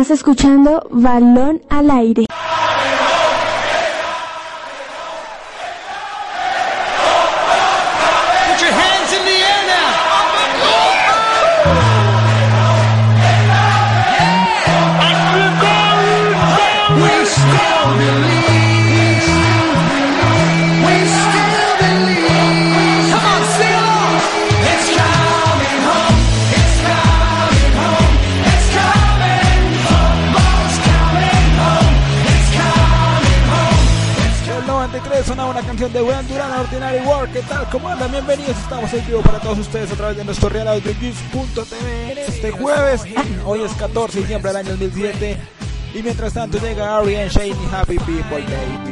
Estás escuchando Balón al Aire. ¿Cómo andan? Bienvenidos. Estamos en vivo para todos ustedes a través de nuestro Real Audio TV este jueves. Hoy es 14 de diciembre del año 2007. Y mientras tanto llega Ari and Shane Happy People Baby.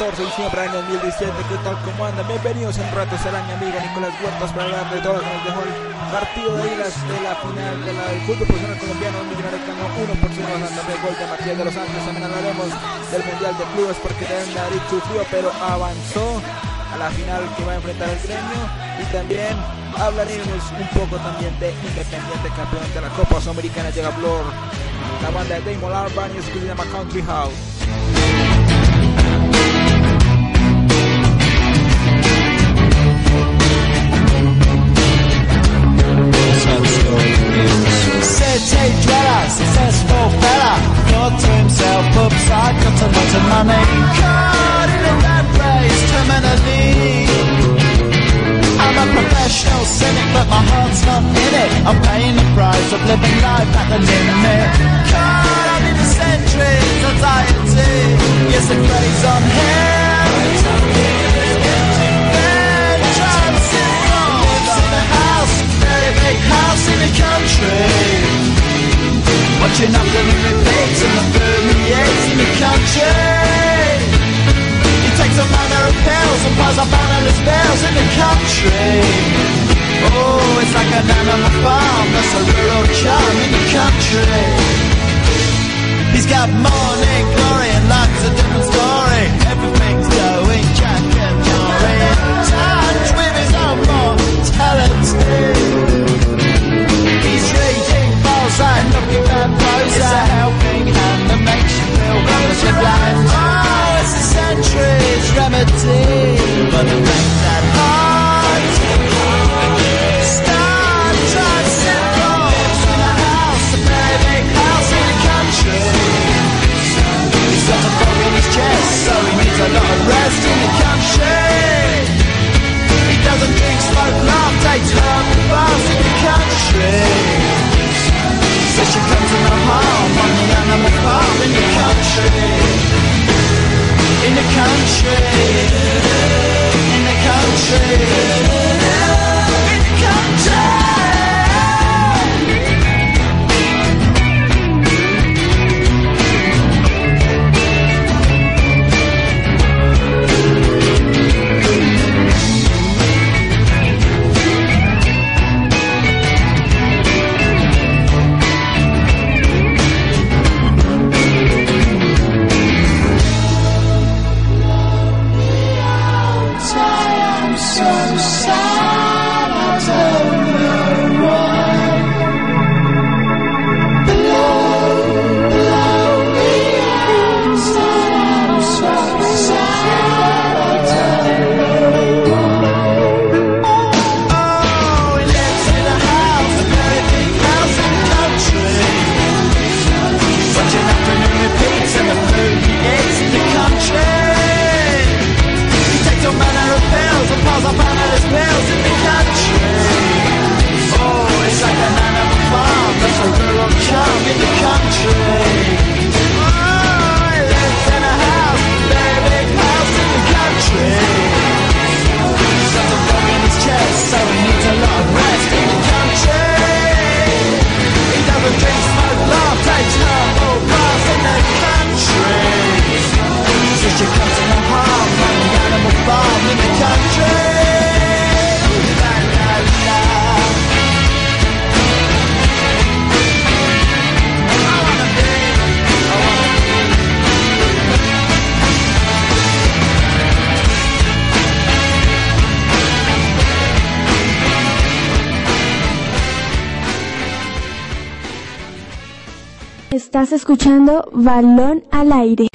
14 de diciembre del año 2017, ¿qué tal como andan? Bienvenidos en rato, será mi amigo Nicolás Huertas para hablar de todo lo que nos dejó el partido de idas de la final de la del fútbol profesional colombiano, un millonario ganó 1 por 0 ganando el gol de Matías de los Santos, también hablaremos del Mundial de Clubes porque también Madrid sufrió, pero avanzó a la final que va a enfrentar el gremio y también hablaremos un poco también de Independiente campeón de la Copa Sudamericana llega Blur la banda de Damon Albarn y se llama Country House. Got a lot of money. Caught in a rat race, terminally. I'm a professional cynic, but my heart's not in it. I'm paying the price of living life at the limit. Caught up in the centuries, anxiety. Yes, the craze on him. Transcend lives in a house, very big house in the country. Watching after the repeats and the he in the country. He takes a manner of pills and piles up analyst bills in the country. Oh, it's like an animal farm, that's a rural charm in the country. He's got morning glory and life's a different story. Everything's going jack and Jory. Touch with his own mortality. Looking at It's a helping hand that makes you feel relatively blind. Oh, it's a century's remedy, but it ain't that to simple. Lives in a house, a big house in the country. He's got a bug in his chest, so he needs a lot of escuchando Balón al aire.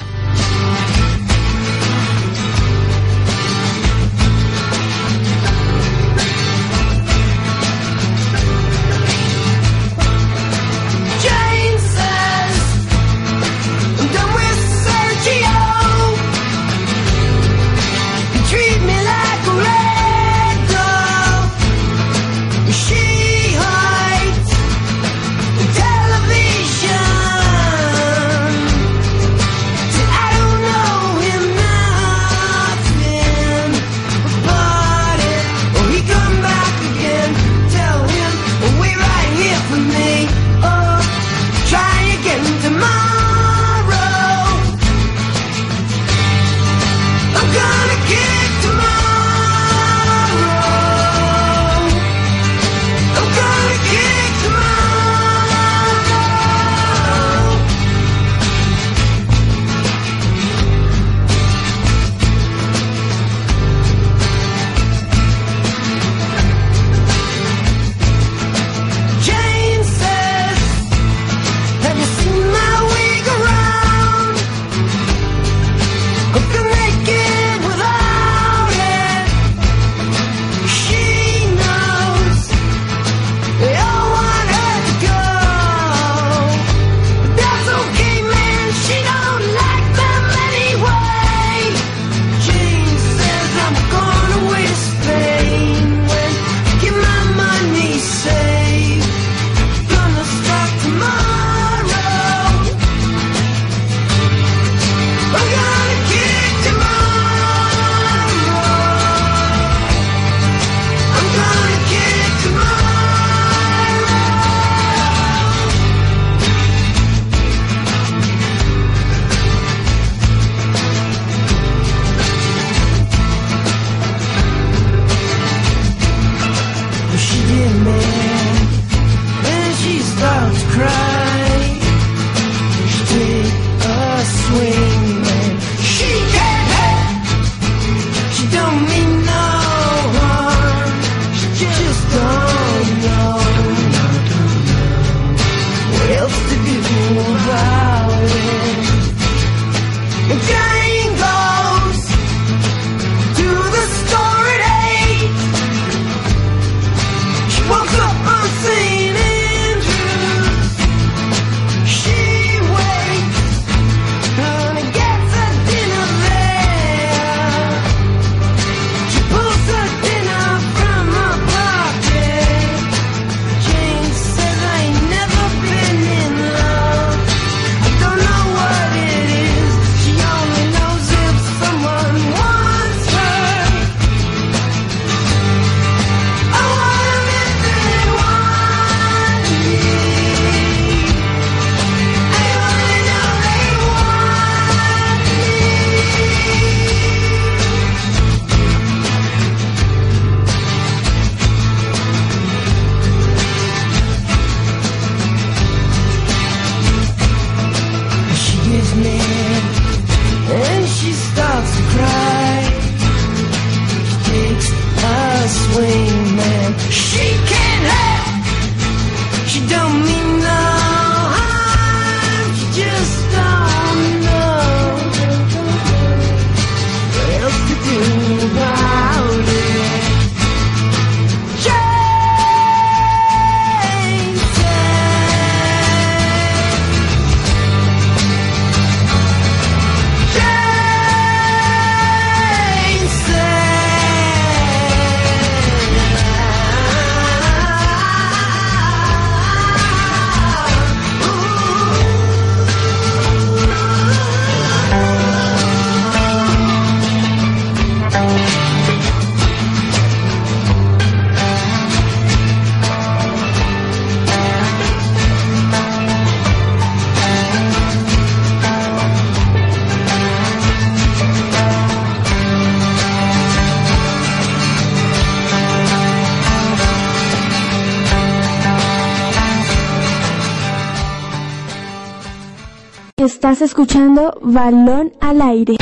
escuchando Balón al Aire.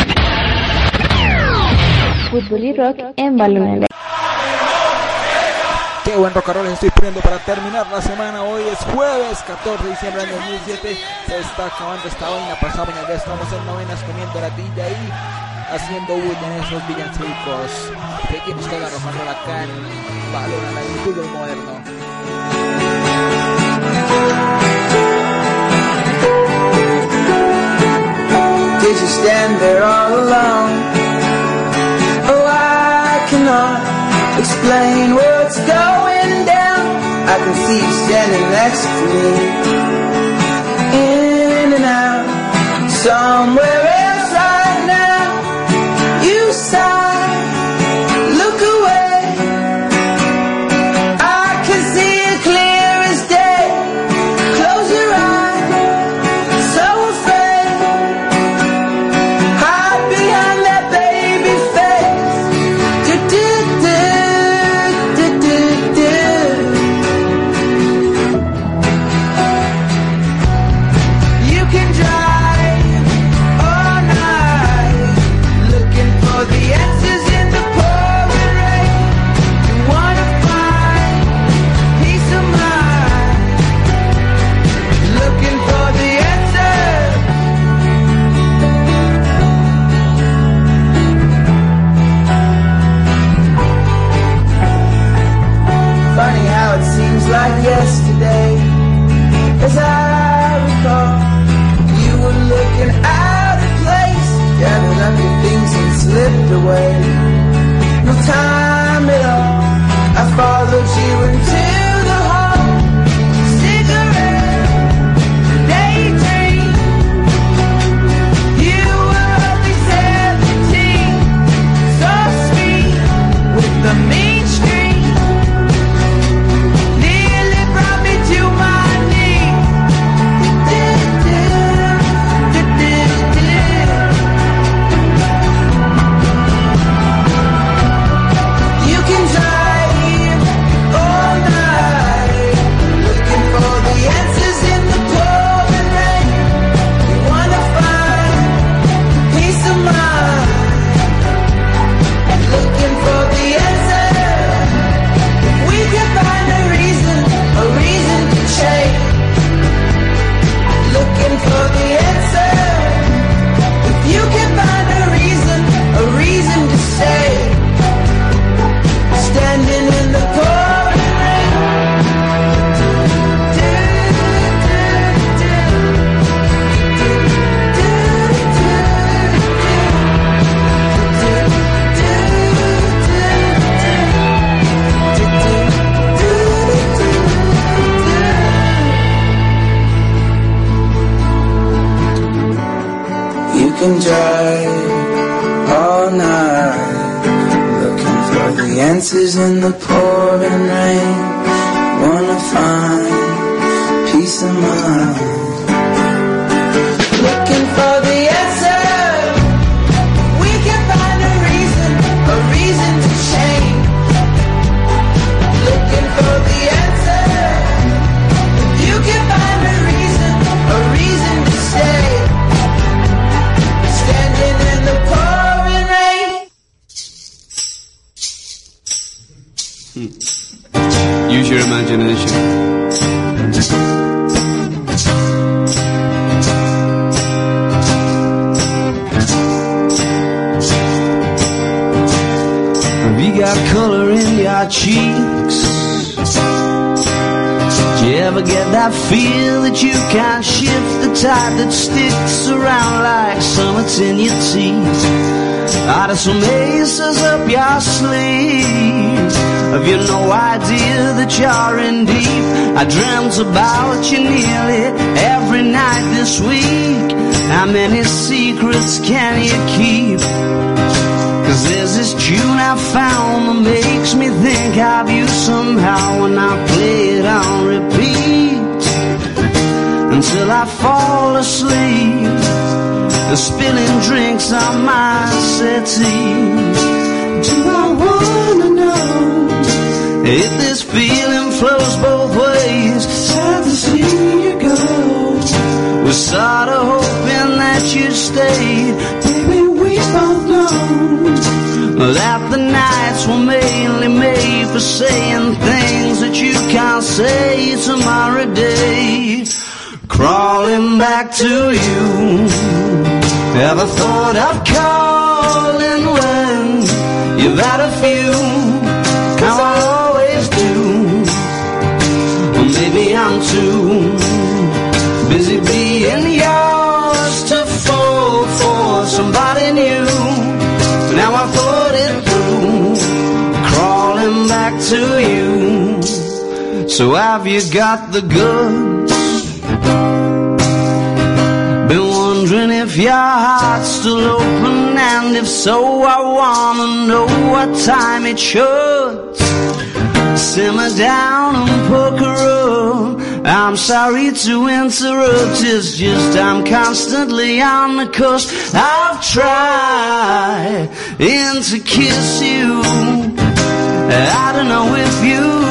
Fútbol y rock en Balón al Aire. Qué buen rock estoy poniendo para terminar la semana. Hoy es jueves 14 de diciembre del 2007. Se está acabando esta vaina. Pasado mañana ya estamos en novenas comiendo la tilla y haciendo bulla en esos villancicos. Seguimos con la rock acá Balón al Aire, fútbol moderno. days you stand there all alone. Oh, I cannot explain what's going down. I can see you standing next to me. found that makes me think of you somehow when I play it on repeat until I fall asleep and spilling drinks on my settee. Do I wanna know if this feeling flows both ways? Sad to see you go. Was sorta hoping that you'd stay that the nights were mainly made for saying things that you can't say tomorrow day. Crawling back to you. Ever thought of calling when you've had a few? How I always do. Maybe I'm too to you. So have you got the goods? Been wondering if your heart's still open, and if so, I wanna know what time it should simmer down and poker up. I'm sorry to interrupt, it's just I'm constantly on the coast. I've tried to kiss you. I don't know if you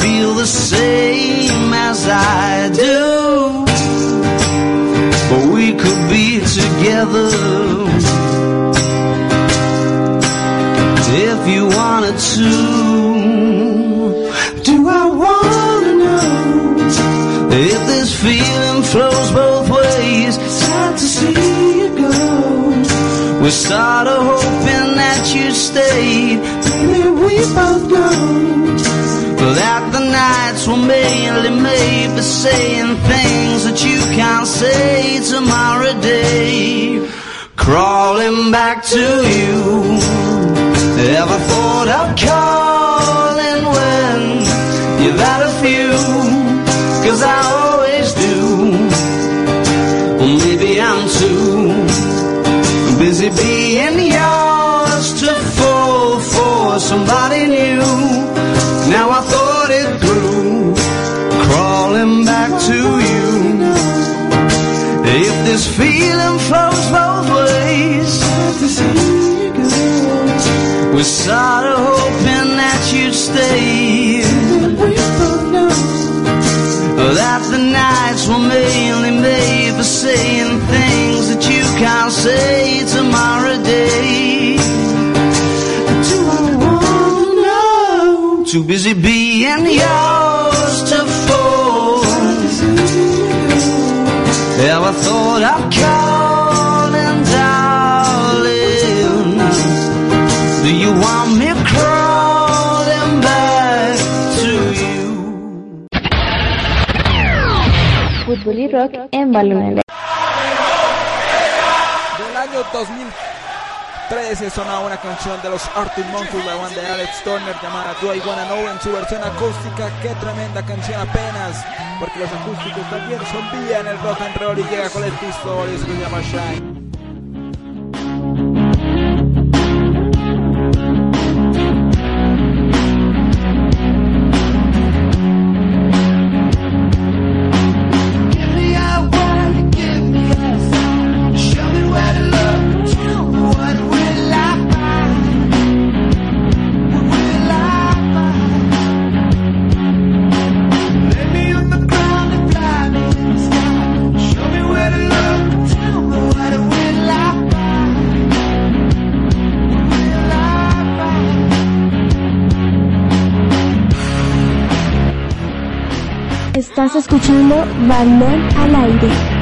feel the same as I do. But we could be together if you wanted to. Do I wanna know if this feeling flows both ways? Sad to see you go. We're sorta hoping that you stayed. We both know that the nights were mainly made for saying things that you can't say tomorrow day. Crawling back to you. Ever thought of calling when you've had a few? Cause I always do. Or maybe I'm too busy being this feeling flows both ways, we're sorta hoping that you'd stay. That the nights were mainly made for saying things that you can't say tomorrow day. Do I wanna know? Too busy being yours Fútbol y rock en Balonera. Del año 2013 sonaba una canción de los Arctic Monkeys, la banda de Alex Turner llamada Do I Wanna Know en su versión acústica. Qué tremenda canción apenas, porque los acústicos también son vía en el rock and roll y llega con el pistol y se llama Shine. Balón al aire.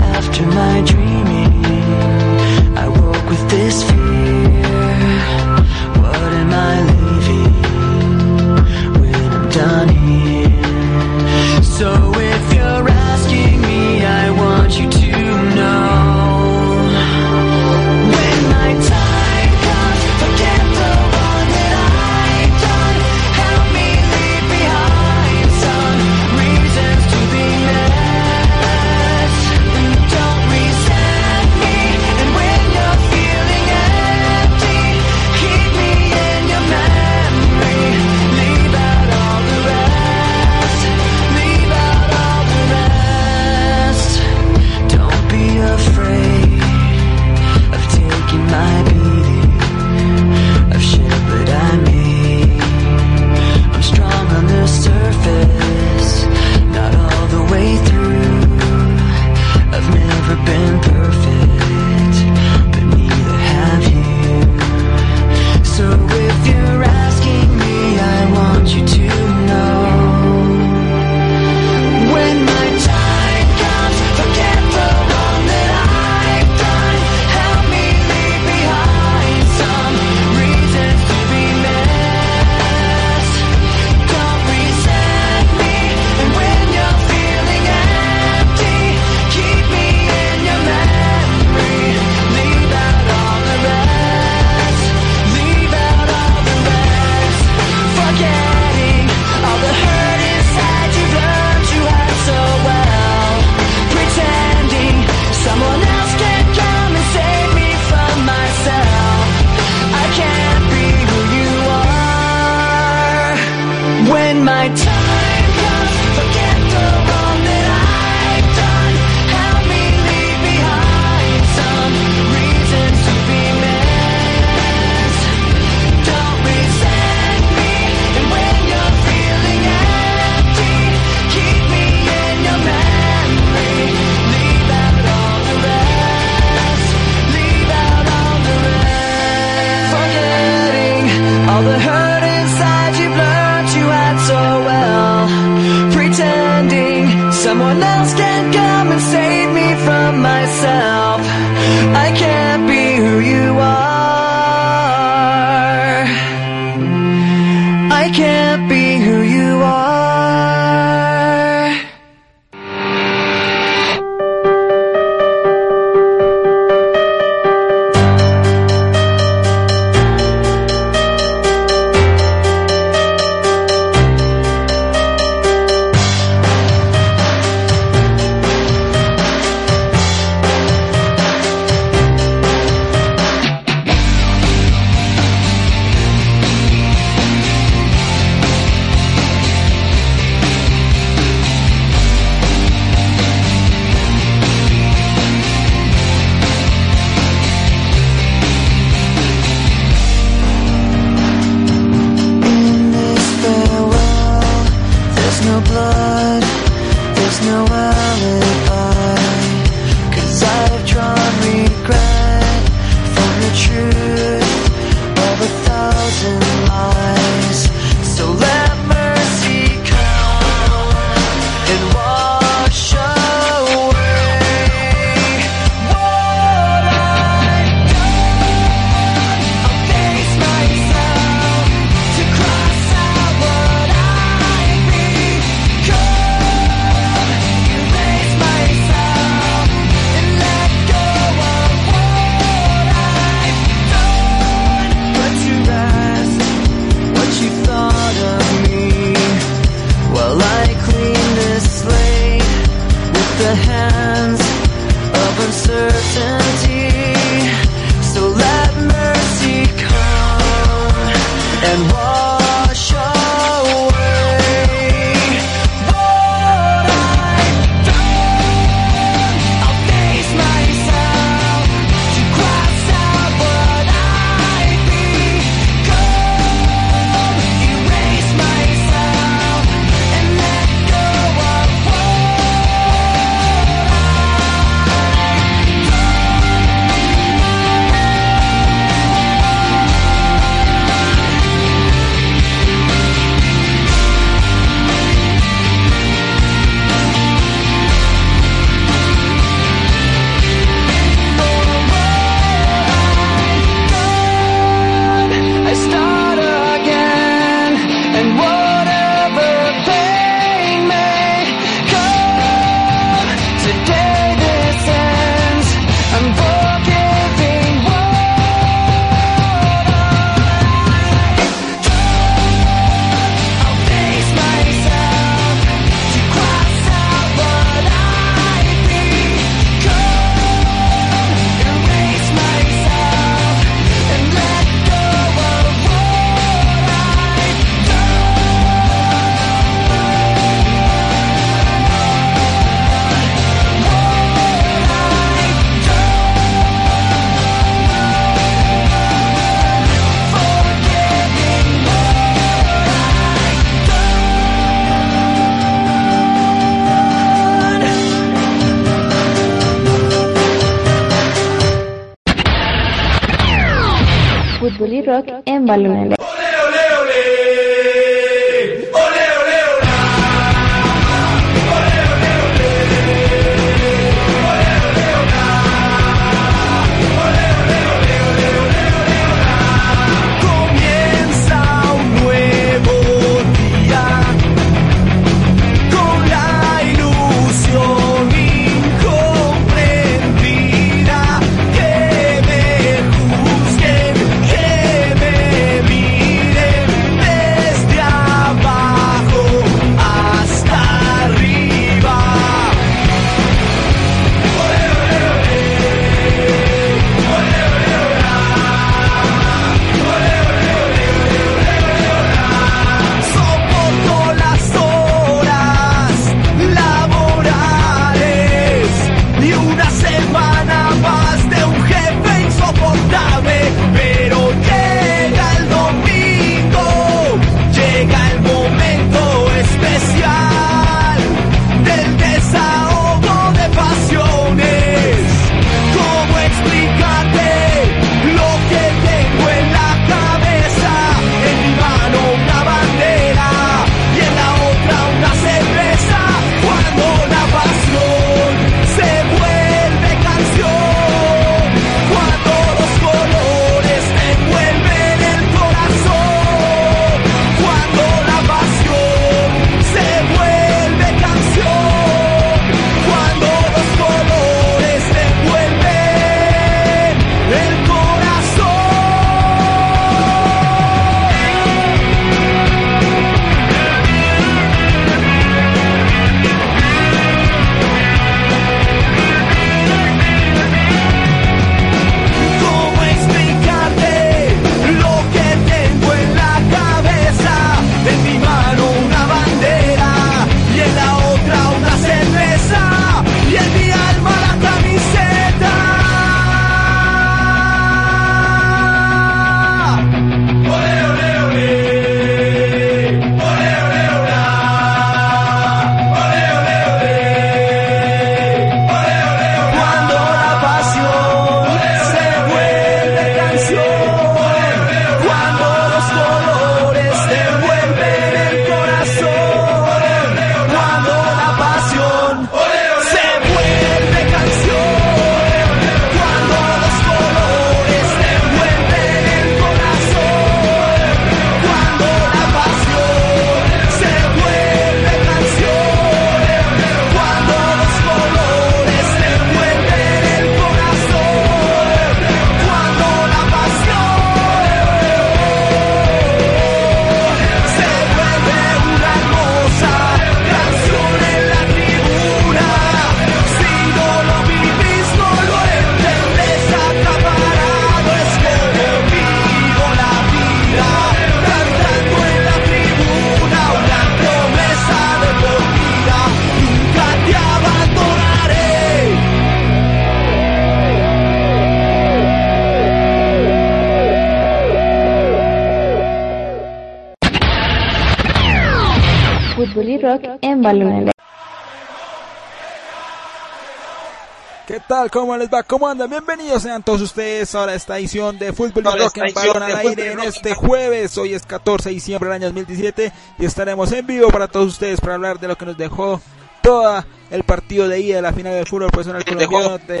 Tal? ¿Cómo les va? ¿Cómo andan? Bienvenidos sean todos ustedes ahora a esta edición de Fútbol Rock en Balón al aire en este jueves. Hoy es 14 de diciembre del año 2017 y estaremos en vivo para todos ustedes para hablar de lo que nos dejó todo el partido de ida de la final del fútbol profesional colombiano de.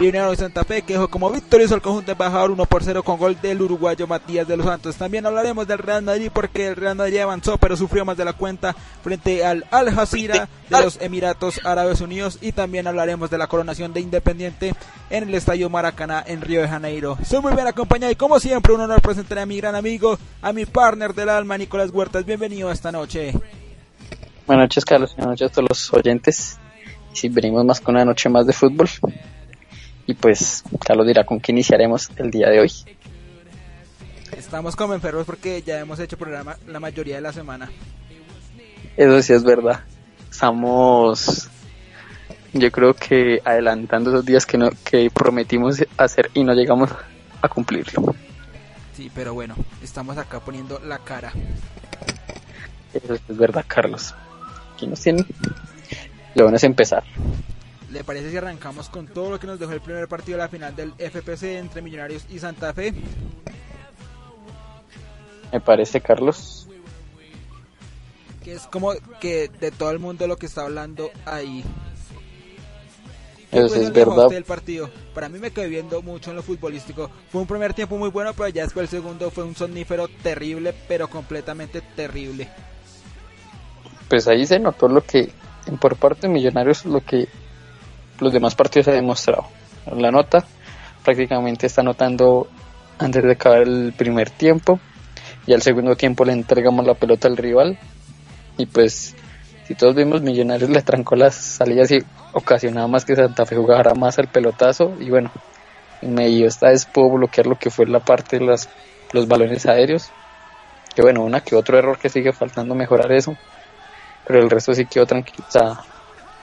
Millonarios de Santa Fe que dejó como victorioso al conjunto embajador 1 por 0 con gol del uruguayo Matías de los Santos. También hablaremos del Real Madrid porque el Real Madrid avanzó pero sufrió más de la cuenta frente al Al Jazeera de los Emiratos Árabes Unidos y también hablaremos de la coronación de Independiente en el Estadio Maracaná en Río de Janeiro. Soy muy bien acompañado y como siempre un honor presentar a mi gran amigo, a mi partner del alma Nicolás Huertas. Bienvenido esta noche. Buenas noches, Carlos. Buenas noches a todos los oyentes. Y si venimos más con una noche más de fútbol. Y pues, Carlos dirá con qué iniciaremos el día de hoy. Estamos como enfermos porque ya hemos hecho programa la mayoría de la semana. Eso sí es verdad. Estamos, yo creo que adelantando esos días que, no, que prometimos hacer y no llegamos a cumplirlo. Sí, pero bueno, estamos acá poniendo la cara. Eso sí es verdad, Carlos. Aquí nos tienen. Lo bueno es empezar. ¿Le parece si arrancamos con todo lo que nos dejó el primer partido de la final del FPC entre Millonarios y Santa Fe? me parece, Carlos. Que es como que de todo el mundo lo que está hablando ahí. ¿Qué Eso es verdad. del partido? Para mí me quedé viendo mucho en lo futbolístico. Fue un primer tiempo muy bueno, pero ya después el segundo fue un sonífero terrible, pero completamente terrible. Pues ahí se notó lo que, por parte de Millonarios, lo que los demás partidos se ha demostrado. La nota prácticamente está notando antes de acabar el primer tiempo y al segundo tiempo le entregamos la pelota al rival y pues si todos vimos Millonarios le trancó las salidas y ocasionaba más que Santa Fe jugara más al pelotazo y bueno en medio esta vez pudo bloquear lo que fue la parte de las, los balones aéreos que bueno una que otro error que sigue faltando mejorar eso pero el resto sí quedó sea,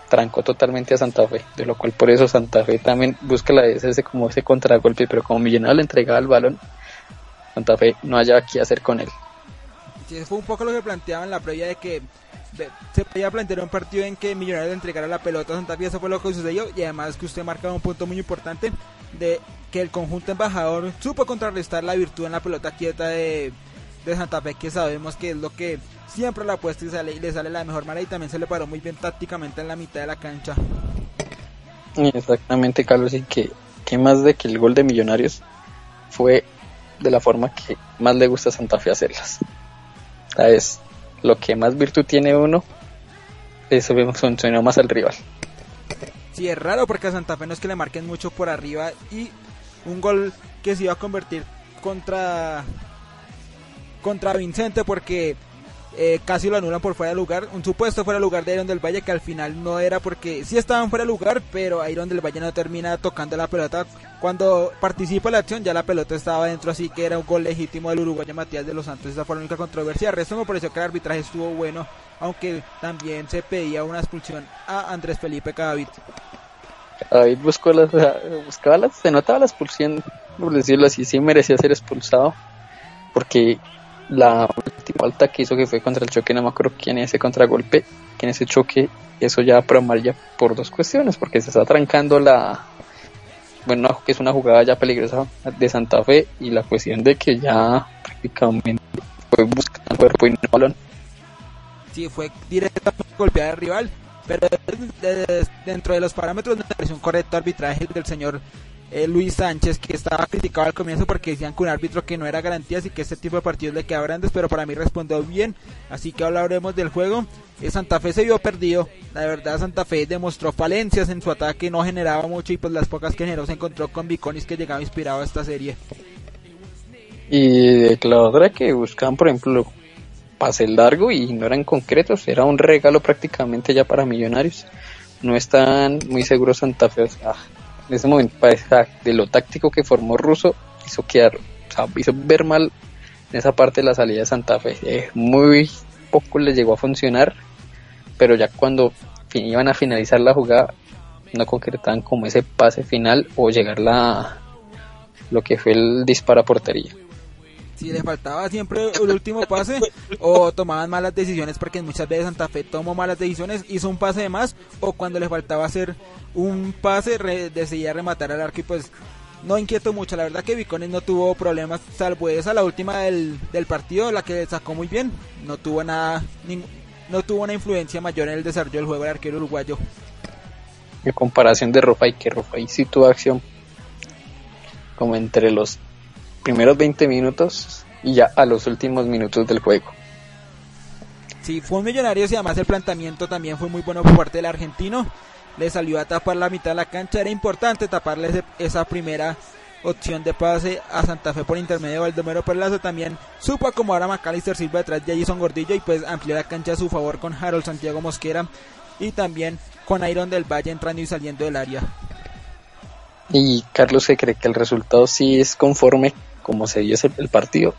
trancó totalmente a Santa Fe, de lo cual por eso Santa Fe también busca la ese como ese contragolpe, pero como Millonario le entregaba el balón, Santa Fe no haya qué hacer con él. Sí, fue un poco lo que planteaba en la previa de que se podía plantear un partido en que Millonarios le entregara la pelota a Santa Fe, eso fue lo que sucedió y además que usted marcaba un punto muy importante de que el conjunto embajador supo contrarrestar la virtud en la pelota quieta de, de Santa Fe, que sabemos que es lo que siempre la apuesta y, sale, y le sale la mejor manera y también se le paró muy bien tácticamente en la mitad de la cancha. Exactamente, Carlos, y que, que más de que el gol de Millonarios fue de la forma que más le gusta a Santa Fe hacerlas. ¿Sabes? Lo que más virtud tiene uno, eso funcionó más al rival. Sí, es raro porque a Santa Fe no es que le marquen mucho por arriba y un gol que se iba a convertir contra contra Vincente porque eh, casi lo anulan por fuera de lugar, un supuesto fuera de lugar de Iron del Valle que al final no era porque sí estaban fuera de lugar, pero Iron del Valle no termina tocando la pelota. Cuando participa la acción ya la pelota estaba dentro, así que era un gol legítimo del uruguayo Matías de los Santos. Esa fue la única controversia. El resto me pareció que el arbitraje estuvo bueno, aunque también se pedía una expulsión a Andrés Felipe Cadavid. David buscó las, buscaba las, se notaba la expulsión, por decirlo así, sí merecía ser expulsado, porque la última falta que hizo que fue contra el choque, no me acuerdo quién es ese contragolpe, que en ese choque, eso ya para amarilla por dos cuestiones, porque se está trancando la, bueno, que es una jugada ya peligrosa de Santa Fe, y la cuestión de que ya prácticamente fue buscando el cuerpo y no balón. Sí, fue directamente golpear al rival, pero de- de- dentro de los parámetros me pareció un correcto arbitraje del señor eh, Luis Sánchez, que estaba criticado al comienzo porque decían que un árbitro que no era garantía, así que este tipo de partidos le quedaba grandes, pero para mí respondió bien, así que hablaremos del juego. Eh, Santa Fe se vio perdido, la verdad Santa Fe demostró falencias en su ataque, no generaba mucho y pues las pocas que generó se encontró con Viconis que llegaba inspirado a esta serie. Y de la otra que buscaban, por ejemplo, pase largo y no eran concretos, era un regalo prácticamente ya para millonarios. No están muy seguros Santa Fe. sea, en ese momento, de lo táctico que formó Russo, hizo quedar, o sea, hizo ver mal en esa parte de la salida de Santa Fe. Eh, muy poco les llegó a funcionar, pero ya cuando iban a finalizar la jugada, no concretaban como ese pase final o llegar la lo que fue el disparo a portería. Si le faltaba siempre el último pase o tomaban malas decisiones porque muchas veces Santa Fe tomó malas decisiones, hizo un pase de más o cuando le faltaba hacer un pase re- decidía rematar al arco y pues no inquietó mucho, la verdad que Vicones no tuvo problemas salvo esa la última del, del partido, la que sacó muy bien, no tuvo nada, no tuvo una influencia mayor en el desarrollo del juego del arquero uruguayo. en comparación de Rofai, que Rofai sí tuvo acción como entre los primeros 20 minutos y ya a los últimos minutos del juego. Sí, fue un millonario y además el planteamiento también fue muy bueno por parte del argentino. Le salió a tapar la mitad de la cancha. Era importante taparle ese- esa primera opción de pase a Santa Fe por intermedio de Baldomero Perlazo. También supo acomodar a Macalister Silva detrás de Jason Gordillo y pues amplió la cancha a su favor con Harold Santiago Mosquera y también con Iron del Valle entrando y saliendo del área. Y Carlos se cree que el resultado sí es conforme como se dio ese- el partido.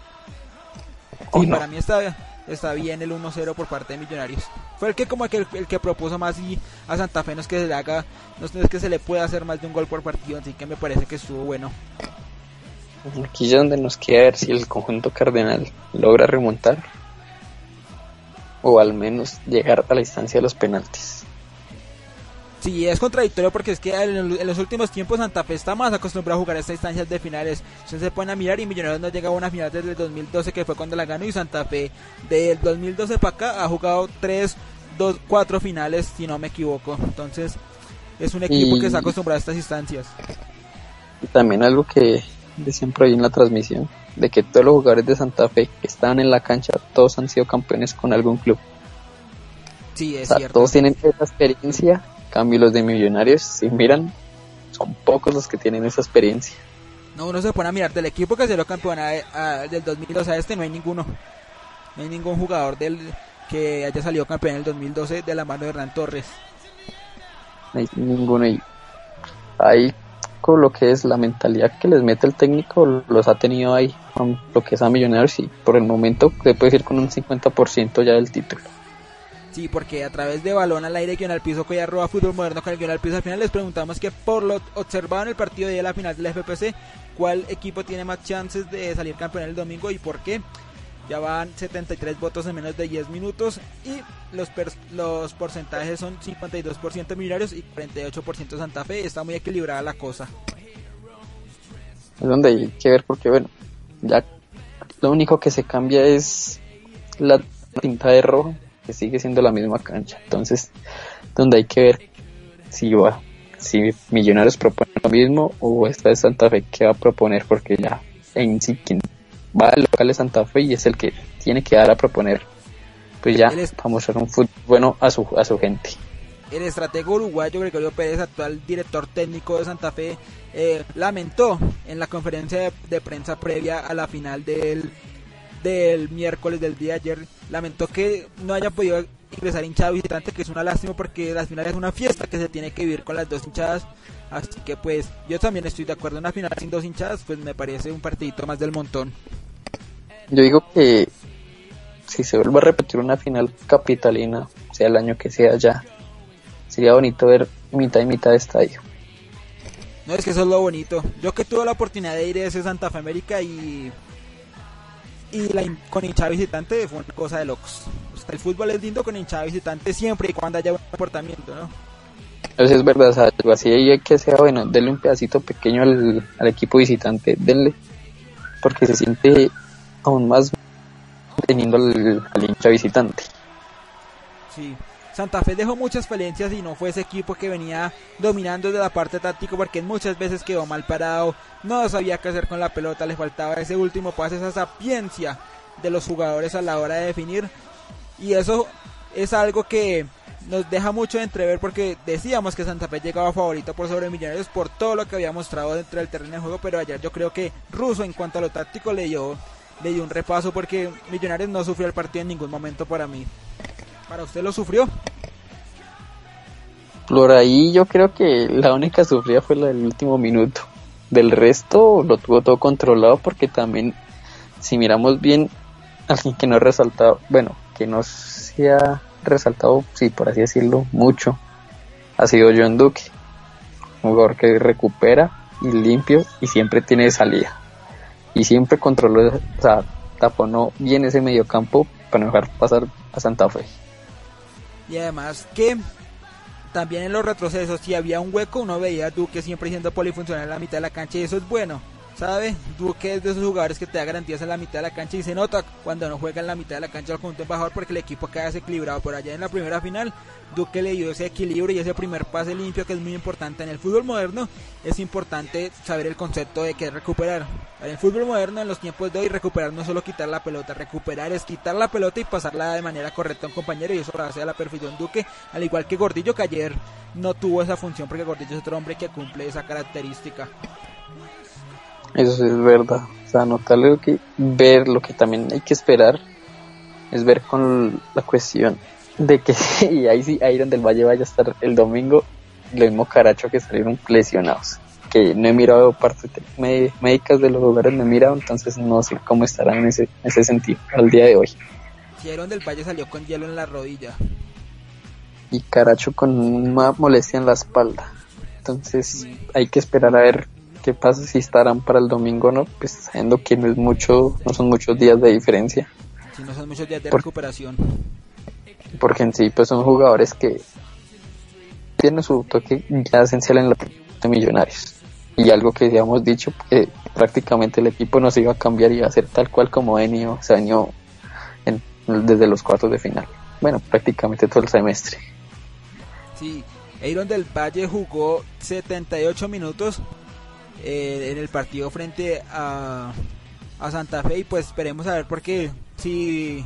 ¿O Sí, no? para mí está, está bien el 1-0 por parte de Millonarios. Fue el que como que el, el que propuso más y a Santa Fe no es que se le haga, no es- que se le pueda hacer más de un gol por partido, así que me parece que estuvo bueno. Aquí es donde nos queda ver si el conjunto cardenal logra remontar o al menos llegar a la instancia de los penaltis. Sí, es contradictorio porque es que en, los últimos tiempos Santa Fe está más acostumbrado a jugar estas instancias de finales. Entonces se ponen a mirar y Millonarios no llega a una final desde el 2012 que fue cuando la ganó y Santa Fe del 2012 para acá ha jugado 3, 2, 4 finales si no me equivoco. Entonces es un equipo Y- que está acostumbrado a estas instancias. Y también algo que decían por ahí en la transmisión, de que todos los jugadores de Santa Fe que estaban en la cancha, todos han sido campeones con algún club. Sí, O es sea, cierto. todos tienen esa experiencia. Cambio los de Millonarios, si miran, son pocos los que tienen esa experiencia. No, uno se pone a mirar del equipo que salió campeón a- a- del 2012 a este, no hay ninguno. No hay ningún jugador del que haya salido campeón en el 2012 de la mano de Hernán Torres. No hay ninguno y ahí con lo que es la mentalidad que les mete el técnico los ha tenido ahí con lo que es a Millonarios y por el momento se puede decir con un 50% ya del título. Sí, porque a través de balón al aire, guion al piso, que arroba fútbol moderno con el guion al piso al final les preguntamos que por lo observado en el partido de la final del FPC, ¿cuál equipo tiene más chances de salir campeón el domingo y por qué? Ya van 73 votos en menos de 10 minutos y los, los porcentajes son 52% Millonarios y 48% Santa Fe. Está muy equilibrada la cosa. Es donde hay que ver porque bueno, ya lo único que se cambia es la tinta de rojo, que sigue siendo la misma cancha. Entonces, donde hay que ver si va, si Millonarios propone lo mismo o esta es Santa Fe que va a proponer porque ya en sí quien va al local de Santa Fe y es el que tiene que dar a proponer. Pues ya es- para mostrar un fútbol bueno a su a su gente. El estratego uruguayo Gregorio Pérez, actual director técnico de Santa Fe, eh, lamentó en la conferencia de, de prensa previa a la final del, del miércoles del día de ayer, lamentó que no haya podido ingresar hinchada visitante, que es una lástima porque la final es una fiesta que se tiene que vivir con las dos hinchadas. Así que pues yo también estoy de acuerdo en una final sin dos hinchadas, pues me parece un partidito más del montón. Yo digo que si se vuelve a repetir una final capitalina, sea el año que sea ya, sería bonito ver mitad y mitad de estadio. No es que eso es lo bonito. Yo que tuve la oportunidad de ir a ese Santa Fe América y y la con hinchada visitante fue una cosa de locos. O sea, el fútbol es lindo con hinchada visitante siempre y cuando haya buen comportamiento, ¿no? Eso es verdad, o sea, algo así hay que sea bueno, denle un pedacito pequeño al, al equipo visitante, denle, porque se siente aún más teniendo al, al hincha visitante. Sí. Santa Fe dejó muchas falencias y no fue ese equipo que venía dominando desde la parte táctica porque muchas veces quedó mal parado, no sabía qué hacer con la pelota, le faltaba ese último pase, esa sapiencia de los jugadores a la hora de definir y eso es algo que nos deja mucho de entrever porque decíamos que Santa Fe llegaba favorito por sobre Millonarios por todo lo que había mostrado dentro del terreno de juego, pero ayer yo creo que Russo en cuanto a lo táctico le dio, le dio un repaso porque Millonarios no sufrió el partido en ningún momento para mí. ¿Para usted lo sufrió? Por ahí yo creo que la única sufrida fue la del último minuto. Del resto lo tuvo todo controlado porque también, si miramos bien, alguien que no ha resaltado, bueno, que no se ha resaltado, sí, por así decirlo, mucho, ha sido John Duque. Un jugador que recupera y limpio y siempre tiene salida. Y siempre controló, o sea, taponó bien ese mediocampo para no dejar pasar a Santa Fe. Y además que también en los retrocesos, si había un hueco, uno veía a Duque siempre siendo polifuncional en la mitad de la cancha y eso es bueno. ¿Sabe? Duque es de esos jugadores que te da garantías en la mitad de la cancha y se nota cuando no juega en la mitad de la cancha al conjunto embajador porque el equipo queda desequilibrado. Por allá en la primera final, Duque le dio ese equilibrio y ese primer pase limpio que es muy importante en el fútbol moderno. Es importante saber el concepto de que es recuperar. En el fútbol moderno, en los tiempos de hoy, recuperar no es solo quitar la pelota, recuperar es quitar la pelota y pasarla de manera correcta a un compañero y eso lo a la perfección Duque, al igual que Gordillo que ayer no tuvo esa función porque Gordillo es otro hombre que cumple esa característica. Eso sí es verdad. O sea, notar lo que ver, lo que también hay que esperar es ver con la cuestión de que y ahí sí, ahí donde el Valle vaya a estar el domingo, lo mismo Caracho que salieron lesionados. Que no he mirado partes médicas de los lugares, no he mirado, entonces no sé cómo estarán en ese, en ese sentido al día de hoy. Hicieron del Valle salió con hielo en la rodilla. Y Caracho con una molestia en la espalda. Entonces hay que esperar a ver qué pasa si estarán para el domingo no, pues sabiendo que no es mucho, no son muchos días de diferencia. Si no son muchos días de Por- recuperación. porque en sí pues son jugadores que tiene su toque ya esencial en la de Millonarios. Y algo que ya hemos dicho, que prácticamente el equipo no se iba a cambiar y iba a ser tal cual como venido, se en- desde los cuartos de final. Bueno, prácticamente todo el semestre. Sí, Aaron del Valle jugó 78 minutos eh, en el partido frente a, a Santa Fe y pues esperemos a ver porque si,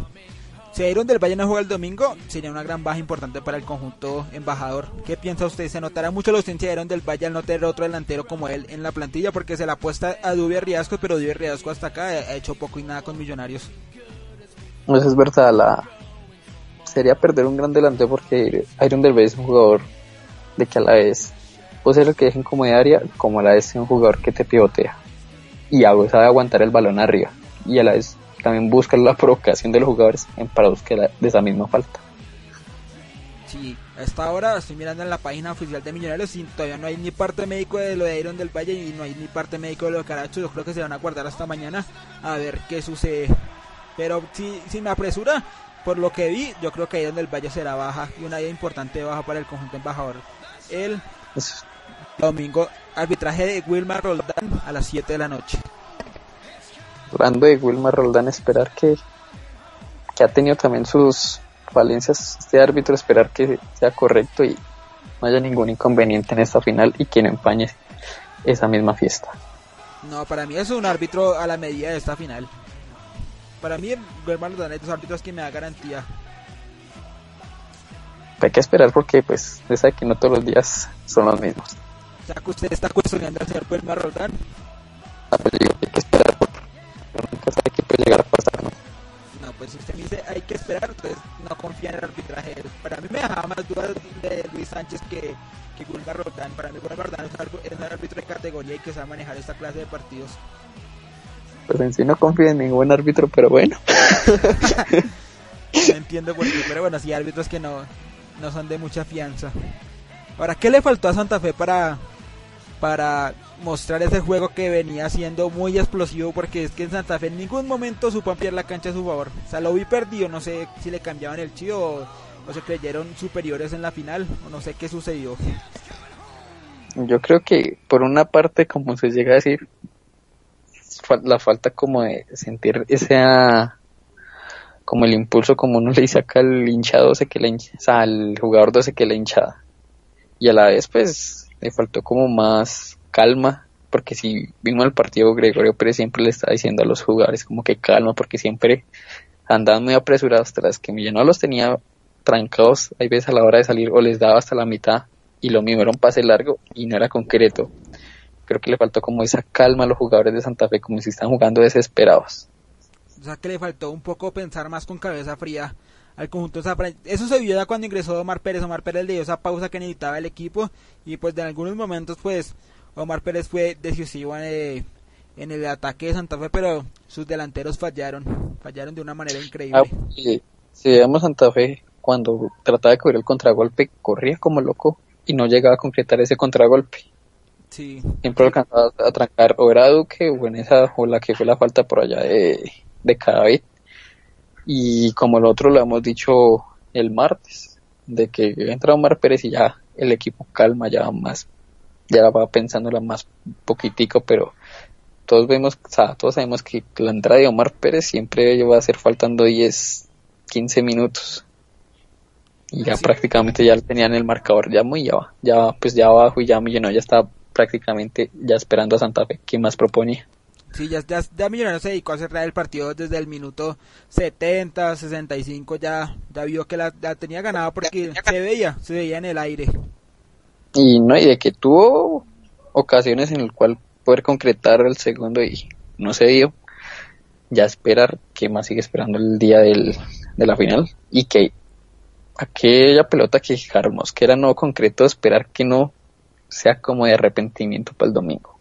si Aaron del Valle no juega el domingo sería una gran baja importante para el conjunto embajador. ¿Qué piensa usted? ¿Se notará mucho la ausencia de Aaron del Valle al no tener otro delantero como él en la plantilla? Porque se la apuesta a Dubia Riascos, pero Dubia Riascos hasta acá ha hecho poco y nada con Millonarios. Eso es verdad, la sería perder un gran delantero porque Iron del Valle es un jugador de que a la vez puede ser lo que dejen como de área, como a la es un jugador que te pivotea y sabe aguantar el balón arriba y a la vez también busca la provocación de los jugadores en para buscar de esa misma falta. Sí, a esta hora estoy mirando en la página oficial de Millonarios y todavía no hay ni parte médico de lo de Iron del Valle y no hay ni parte médico de lo de Caracho. Yo creo que se van a guardar hasta mañana a ver qué sucede. Pero si, si me apresura, por lo que vi, yo creo que Iron del Valle será baja y una idea importante baja para el conjunto embajador. El Es- domingo, arbitraje de Wilmar Roldán a las 7 de la noche. Hablando de Wilmar Roldán, esperar que, que ha tenido también sus falencias este árbitro, esperar que sea correcto y no haya ningún inconveniente en esta final y que no empañe esa misma fiesta. No, para mí es un árbitro a la medida de esta final. Para mí, Wilmar Roldán es de esos árbitros que me da garantía. Hay que esperar porque pues sabe que no todos los días son los mismos. O sea, que usted está cuestionando al señor Wilmar Roldán. Ah, pues, digo que hay que esperar porque nunca sabe qué puede llegar a pasar, ¿no? No, pues si usted me dice hay que esperar, entonces no confía en el arbitraje. Para mí me dejaba más dudas de Luis Sánchez que, que Roldán. Para mí Wilmar Roldán es, un árbitro de categoría y que sabe manejar esta clase de partidos. Pues en sí no confío en ningún árbitro, pero bueno. No entiendo por qué, pero bueno, sí, árbitros que no, no son de mucha fianza. Ahora, ¿qué le faltó a Santa Fe para, para mostrar ese juego que venía siendo muy explosivo? Porque es que en Santa Fe en ningún momento supo ampliar la cancha a su favor. O sea, lo vi perdido, no sé si le cambiaban el chido o, o se creyeron superiores en la final, o no sé qué sucedió. Yo creo que por una parte, como se llega a decir, la falta como de sentir esa como el impulso como uno le acá al hinchado 12 que la hincha, o sea, al jugador 12 que la hinchada y a la vez pues le faltó como más calma porque si vimos el partido Gregorio Pérez siempre le estaba diciendo a los jugadores como que calma porque siempre andaban muy apresurados tras que Millonarios los tenía trancados hay veces a la hora de salir o les daba hasta la mitad y lo mismo era un pase largo y no era concreto creo que le faltó como esa calma a los jugadores de Santa Fe como si están jugando desesperados. O sea, que le faltó un poco pensar más con cabeza fría al conjunto Zafra. Eso se vio ya cuando ingresó Omar Pérez. Omar Pérez le dio esa pausa que necesitaba el equipo y pues en algunos momentos pues Omar Pérez fue decisivo en el, en el ataque de Santa Fe, pero sus delanteros fallaron, fallaron de una manera increíble. Ah, porque si veamos Santa Fe, cuando trataba de cubrir el contragolpe, corría como loco y no llegaba a concretar ese contragolpe. Sí, Siempre alcanzaba a trancar o era Duque o en esa o la que fue la falta por allá de, de Cadavid. Y como el otro lo hemos dicho el martes, de que entra Omar Pérez y ya el equipo calma, ya más, ya va pensándola más poquitico, pero todos vemos, o sea, todos sabemos que la entrada de Omar Pérez siempre va a ser faltando 10, 15 minutos. Y ya Sí. prácticamente ya tenían el marcador ya muy ya, va- ya pues ya abajo y ya Millonarios ya está prácticamente ya esperando a Santa Fe. ¿Quién más proponía? Sí, ya, ya, ya Millonarios se dedicó a cerrar el partido desde el minuto 70, 65, ya, ya vio que la, la tenía ganada porque se veía, se veía en el aire. Y no, y de que tuvo ocasiones en el cual poder concretar el segundo y no se dio. Ya esperar, que más sigue esperando el día del, de la final. Y que aquella pelota que Harold Mosquera no concreto, esperar que no sea como de arrepentimiento para el domingo.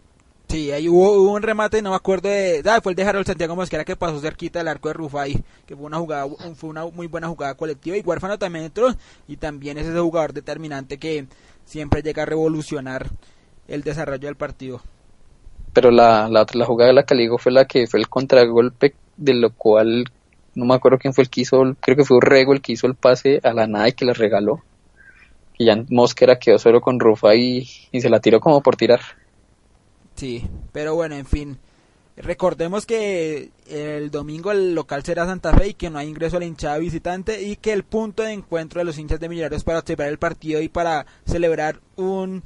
Sí, ahí hubo, hubo un remate, no me acuerdo de... Ah, fue el de Harold Santiago Mosquera que pasó cerquita del arco de Rufai, que fue una jugada, fue una muy buena jugada colectiva. Y Huérfano también entró, y también es ese jugador determinante que siempre llega a revolucionar el desarrollo del partido. Pero la, la, la jugada de la digo fue la que fue el contragolpe, de lo cual no me acuerdo quién fue el que hizo, creo que fue Urrego el que hizo el pase a la nada y que le regaló. Y ya Mosquera quedó solo con Rufa y, y se la tiró como por tirar. Sí, pero bueno, en fin. Recordemos que el domingo el local será Santa Fe y que no hay ingreso a la hinchada visitante y que el punto de encuentro de los hinchas de Millonarios para celebrar el partido y para celebrar un,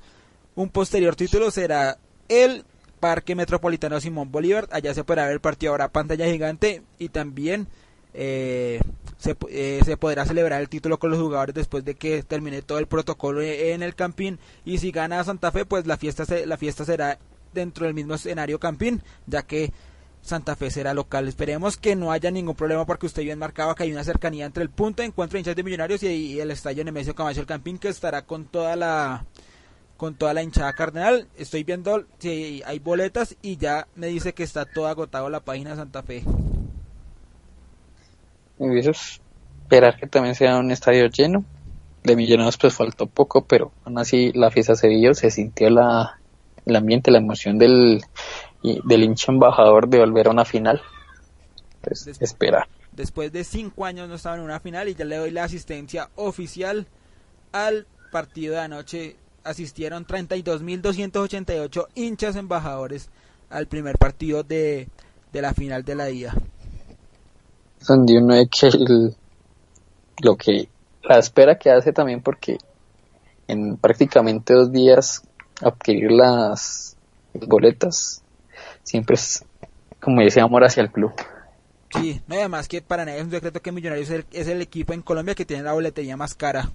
un posterior título será el Parque Metropolitano Simón Bolívar. Allá se podrá ver el partido ahora pantalla gigante y también eh, se, eh, se, podrá celebrar el título con los jugadores después de que termine todo el protocolo en el Campín y si gana Santa Fe pues la fiesta se, la fiesta será dentro del mismo escenario Campín ya que Santa Fe será local. Esperemos que no haya ningún problema porque usted bien marcaba que hay una cercanía entre el punto de encuentro de hinchas de Millonarios y, el estadio Nemesio Camacho el Campín que estará con toda la con toda la hinchada cardenal. Estoy viendo si hay boletas y ya me dice que está todo agotado la página de Santa Fe. Es esperar que también sea un estadio lleno. De Millonarios pues faltó poco, pero aún así la fiesta se vio, se sintió la, el ambiente, la emoción del, del hincha embajador de volver a una final. Pues Des- esperar. Después de cinco años no estaba en una final y ya le doy la asistencia oficial al partido de anoche. Asistieron 32.288 hinchas embajadores al primer partido de, de la final de la ida. donde uno que el- lo que la espera que hace también porque en prácticamente dos días adquirir las boletas siempre es como ese amor hacia el club Sí, no y además que para nadie es un secreto que Millonarios es el, es el equipo en Colombia que tiene la boletería más cara.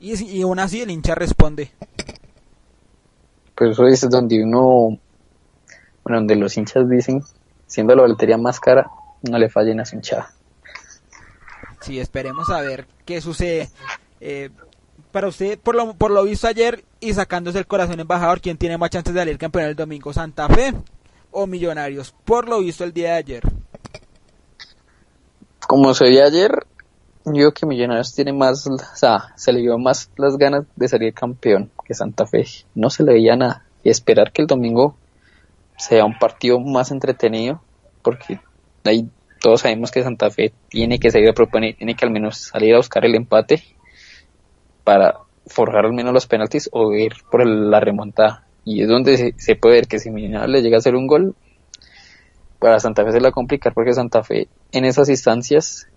Y, y aún así el hincha responde. pues eso es donde uno bueno donde los hinchas dicen siendo la boletería más cara no le fallen a su hinchada Sí, esperemos a ver qué sucede. Eh, para usted, por lo, por lo visto ayer y sacándose el corazón embajador, ¿quién tiene más chances de salir campeón el domingo? ¿Santa Fe o Millonarios? Por lo visto el día de ayer. como se vio ayer yo creo que Millonarios tiene más o sea se le dio más las ganas de salir campeón que Santa Fe no se le veía nada y esperar que el domingo sea un partido más entretenido porque ahí todos sabemos que Santa Fe tiene que seguir a proponer tiene que al menos salir a buscar el empate para forjar al menos los penaltis o ir por el- la remontada. Y es donde se, puede ver que si Millonarios le llega a hacer un gol para Santa Fe se la complicar porque Santa Fe en esas instancias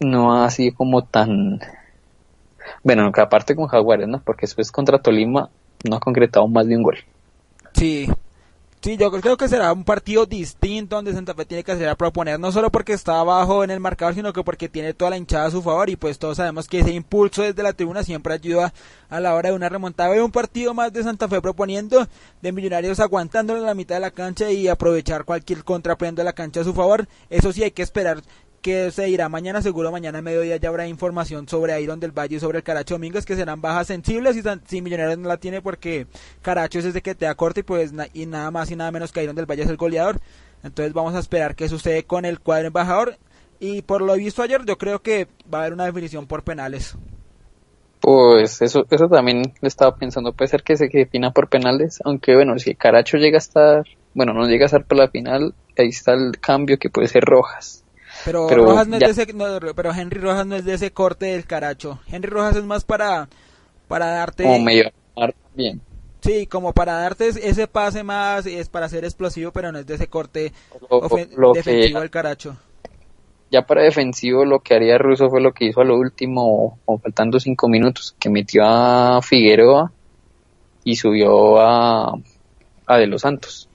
no ha sido como tan bueno aparte con Jaguares no porque después contra Tolima no ha concretado más de un gol. Sí, sí, yo creo que será un partido distinto donde Santa Fe tiene que hacer a proponer, no solo porque está abajo en el marcador, sino que porque tiene toda la hinchada a su favor y pues todos sabemos que ese impulso desde la tribuna siempre ayuda a la hora de una remontada. Veo un partido más de Santa Fe proponiendo, de Millonarios aguantándolo en la mitad de la cancha y aprovechar cualquier contraprendo de la cancha a su favor. Eso sí hay que esperar que se irá mañana, seguro mañana a mediodía ya habrá información sobre Iron del Valle y sobre el Caracho Domínguez que serán bajas sensibles y si Millonarios no la tiene porque Caracho es ese que te da corte y pues y nada más y nada menos que Iron del Valle es el goleador. Entonces vamos a esperar qué sucede con el cuadro embajador y por lo visto ayer yo creo que va a haber una definición por penales. pues eso eso también le estaba pensando puede ser que se defina por penales aunque bueno si Caracho llega a estar bueno no llega a estar por la final ahí está el cambio que puede ser Rojas Pero, Pero Rojas no es de ese, no, pero Henry Rojas no es de ese corte del Caracho. Henry Rojas es más para para darte como medio bien Sí, como para darte es- ese pase más, es para ser explosivo, pero no es de ese corte Lo- lo defensivo del caracho. ya para defensivo lo que haría Russo fue lo que hizo a lo último, o faltando cinco minutos, que metió a Figueroa y subió a, a De los Santos.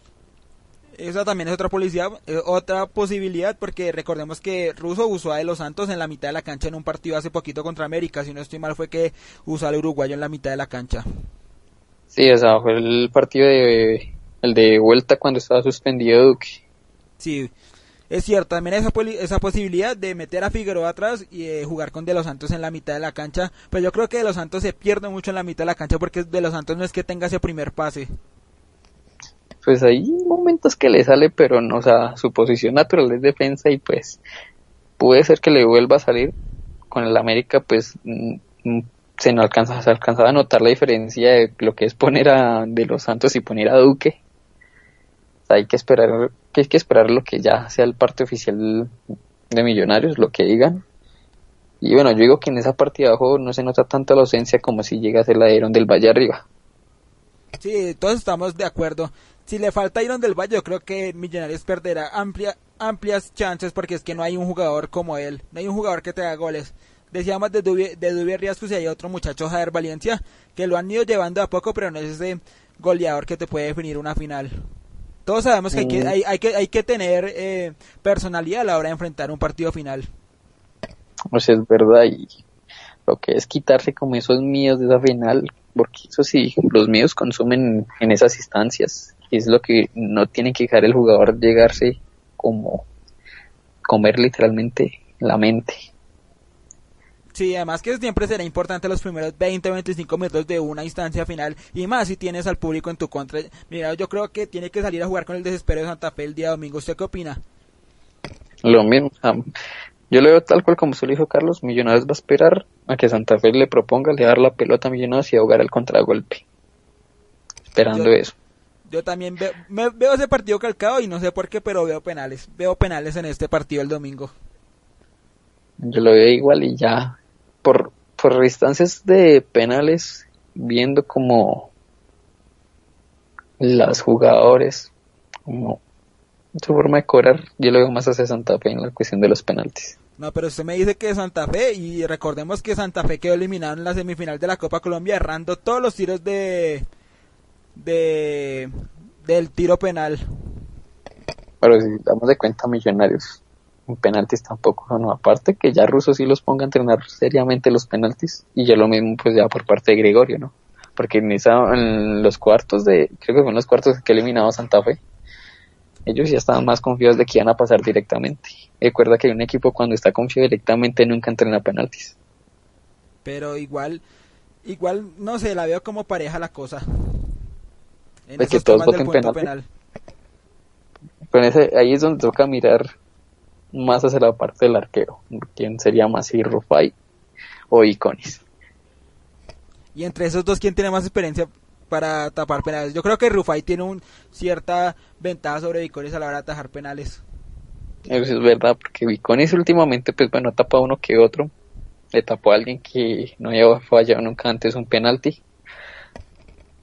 Esa también es otra policía, eh, otra posibilidad, porque recordemos que Russo usó a De los Santos en la mitad de la cancha en un partido hace poquito contra América, si no estoy mal fue que usó al uruguayo en la mitad de la cancha. Sí, o sea, fue el partido de, el de vuelta cuando estaba suspendido Duque. Sí, es cierto, también esa, esa posibilidad de meter a Figueroa atrás y eh, jugar con De Los Santos en la mitad de la cancha, pero yo creo que De Los Santos se pierde mucho en la mitad de la cancha porque De Los Santos no es que tenga ese primer pase. Pues hay momentos que le sale, pero no, o sea, su posición natural es defensa y pues puede ser que le vuelva a salir. Con el América, pues mm, mm, se no alcanza, se alcanzaba a notar la diferencia de lo que es poner a De los Santos y poner a Duque. Hay que esperar, hay que esperar lo que ya sea el parte oficial de Millonarios, lo que digan. Y bueno, yo digo que en esa partida abajo no se nota tanto la ausencia como si llega a ser del Valle arriba. Sí, todos estamos de acuerdo. Si le falta Iron del Valle, yo creo que Millonarios perderá amplia, amplias chances porque es que no hay un jugador como él. No hay un jugador que te haga goles. Decíamos de Dubi, de Dubi Riascos y hay otro muchacho, Javier Valencia, que lo han ido llevando a poco, pero no es ese goleador que te puede definir una final. Todos sabemos que hay que, Mm. hay, hay que, hay que tener eh, personalidad a la hora de enfrentar un partido final. Sea, es verdad. Y lo que es quitarse como esos míos de esa final, porque eso sí, los míos consumen en esas instancias. Y es lo que no tiene que dejar el jugador llegarse como comer literalmente la mente. Sí, además que siempre será importante los primeros 20 25 minutos de una instancia final y más si tienes al público en tu contra. Mira, yo creo que tiene que salir a jugar con el desespero de Santa Fe el día domingo. ¿Usted qué opina? Lo mismo. yo lo veo tal cual como se lo dijo Carlos. Millonarios va a esperar a que Santa Fe le proponga, le dar la pelota a Millonarios y ahogar el contragolpe. Esperando Yo- eso. Yo también veo, me- veo ese partido calcado y no sé por qué, pero veo penales. Veo penales en este partido el domingo. Yo lo veo igual y ya por, por instancias de penales, viendo como los jugadores, como su forma de cobrar, yo lo veo más hacia Santa Fe en la cuestión de los penaltis. No, pero usted me dice que Santa Fe, y recordemos que Santa Fe quedó eliminado en la semifinal de la Copa Colombia, errando todos los tiros de. De. del tiro penal. Pero si damos de cuenta millonarios, en penaltis tampoco, no, aparte que ya Russo sí los ponga a entrenar seriamente los penaltis, y ya lo mismo pues ya por parte de Gregorio, ¿no? Porque en, esa, en los cuartos de, creo que fue en los cuartos que eliminado Santa Fe, ellos ya estaban más confiados de que iban a pasar directamente. Recuerda que un equipo cuando está confiado directamente nunca entrena penaltis. Pero igual. igual, no sé, la veo como pareja la cosa. En De que todos penalti. penal. Pero ese, ahí es donde toca mirar más hacia la parte del arquero, quién sería más si Rufai o Iconis. Y entre esos dos, ¿quién tiene más experiencia para tapar penales? Yo creo que Rufai tiene un cierta ventaja sobre Vicones a la hora de atajar penales. Eso es verdad, porque Viconis últimamente, pues bueno, tapa uno que otro. Le tapó a alguien que no había fallado nunca antes un penalti.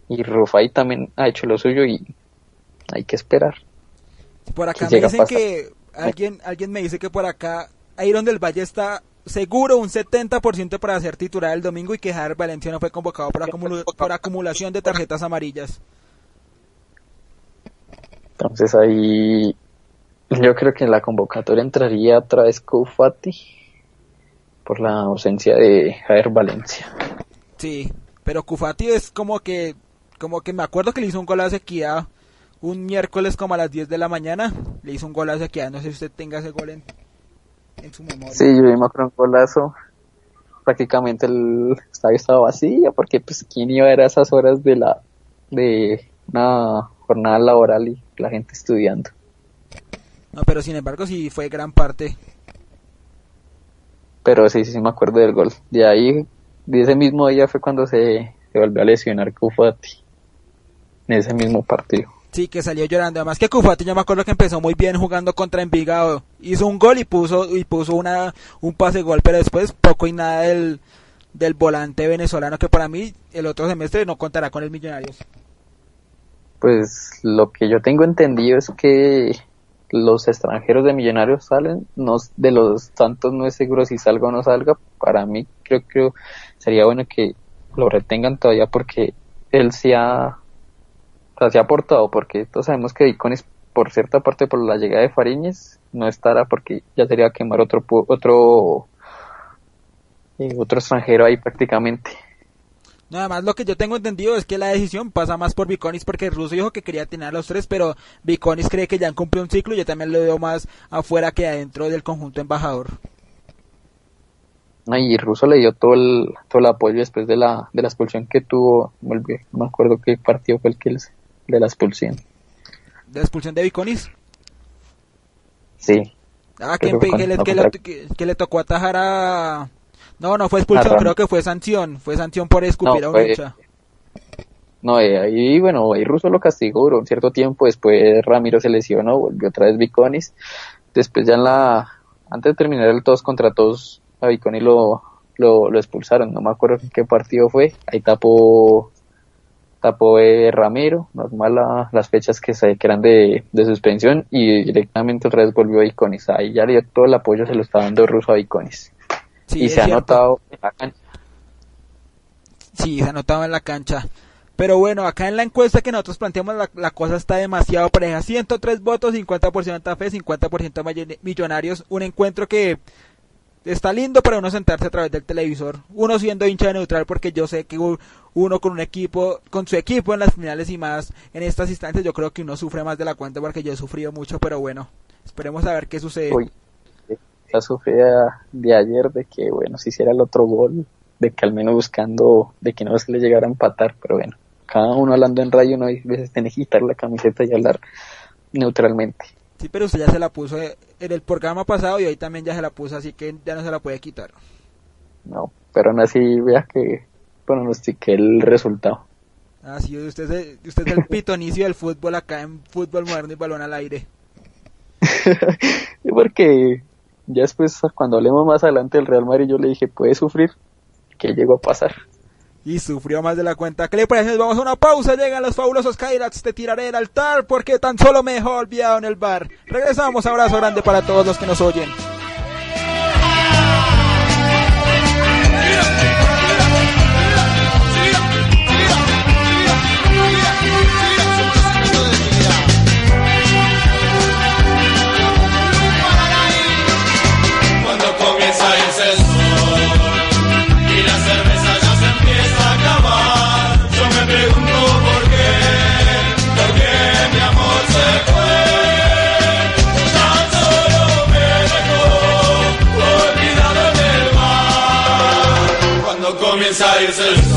Y Rufai también ha hecho lo suyo y hay que esperar. Por acá me dicen que alguien, alguien me dice que por acá Iron del Valle está seguro un 70% para ser titular el domingo y que Javier Valencia no fue convocado por, por acumulación de tarjetas amarillas. Entonces ahí yo creo que en la convocatoria entraría otra vez Kufati por la ausencia de Javier Valencia. Sí, pero Cufati es como que, como que me acuerdo que le hizo un gol a Sequía un miércoles como a las 10 de la mañana. Le hizo un gol a Sequía, no sé si usted tenga ese gol en, en su memoria. Sí, yo me acuerdo un golazo. Prácticamente el estadio estaba vacío porque pues quién iba a ver a esas horas de la de una jornada laboral y la gente estudiando. No, pero sin embargo sí fue gran parte. Pero sí, sí, sí me acuerdo del gol. De ahí, de ese mismo día fue cuando se, se volvió a lesionar Kufati. En ese mismo partido. Sí, que salió llorando. Además que Cufati yo me acuerdo que empezó muy bien jugando contra Envigado. Hizo un gol y puso y puso una un pase gol, pero después poco y nada del, del volante venezolano que para mí el otro semestre no contará con el Millonarios. Pues lo que yo tengo entendido es que los extranjeros de Millonarios salen, no, de los tantos no es seguro si salga o no salga. Para mí creo que sería bueno que lo retengan todavía porque él se ha, o sea, se ha aportado, porque todos sabemos que Icones por cierta parte por la llegada de Fariñez no estará porque ya sería quemar otro otro eh, otro extranjero ahí prácticamente. Nada más lo que yo tengo entendido es que la decisión pasa más por Viconis porque el ruso dijo que quería tener a los tres, pero Viconis cree que ya han cumplido un ciclo y yo también lo veo más afuera que adentro del conjunto embajador. Y Russo le dio todo el, todo el apoyo después de la, de la expulsión que tuvo. no me acuerdo qué partido fue el que les- de la expulsión. De la expulsión de Viconis. Sí, Ah, que, que que le, no, que, le, que- que le tocó atajar a... No, no fue expulsión, creo que fue sanción. Fue sanción por escupir No, a un fue- hincha. no, eh, ahí, bueno, ahí Russo lo castigó duró un cierto tiempo. Después Ramiro se lesionó, volvió otra vez Viconis. Después, ya en la, antes de terminar el todos contra todos, a Viconi lo, lo, lo expulsaron, no me acuerdo en qué partido fue, ahí tapó tapó eh, Ramiro, normal la- las fechas que, se, que eran de, de suspensión y directamente otra vez volvió a Iconis, ahí ya le dio todo el apoyo, se lo está dando Russo a Iconis Sí, y se ha notado en la cancha. Sí, se anotaba en la cancha. Pero bueno, acá en la encuesta que nosotros planteamos la, la cosa está demasiado pareja. 103 votos, 50% Santa Fe, 50% Maye- Millonarios. Un encuentro que está lindo para uno sentarse a través del televisor. Uno siendo hincha neutral porque yo sé que uno con un equipo, con su equipo en las finales y más en estas instancias, yo creo que uno sufre más de la cuenta porque yo he sufrido mucho. Pero bueno, esperemos a ver qué sucede. Uy, la sufrida de ayer de que, bueno, si hiciera el otro gol, de que al menos buscando, de que no se le llegara a empatar, pero bueno, cada uno hablando en radio, uno a veces tiene que quitar la camiseta y hablar neutralmente. Sí, pero usted ya se la puso en el programa pasado y hoy también ya se la puso, así que ya no se la puede quitar. No, pero aún así, vea que pronostiqué el resultado. Ah, sí, usted es, usted es el pitonicio del fútbol acá en fútbol moderno y balón al aire. Porque ya después, cuando hablemos más adelante del Real Madrid, yo le dije, puede sufrir, que llegó a pasar. Y sufrió más de la cuenta. ¿Qué le parece? Vamos a una pausa. Llegan los fabulosos Kairats. Te tiraré el altar porque tan solo me dejó olvidado en el bar. Regresamos. Abrazo grande para todos los que nos oyen. Kaiser.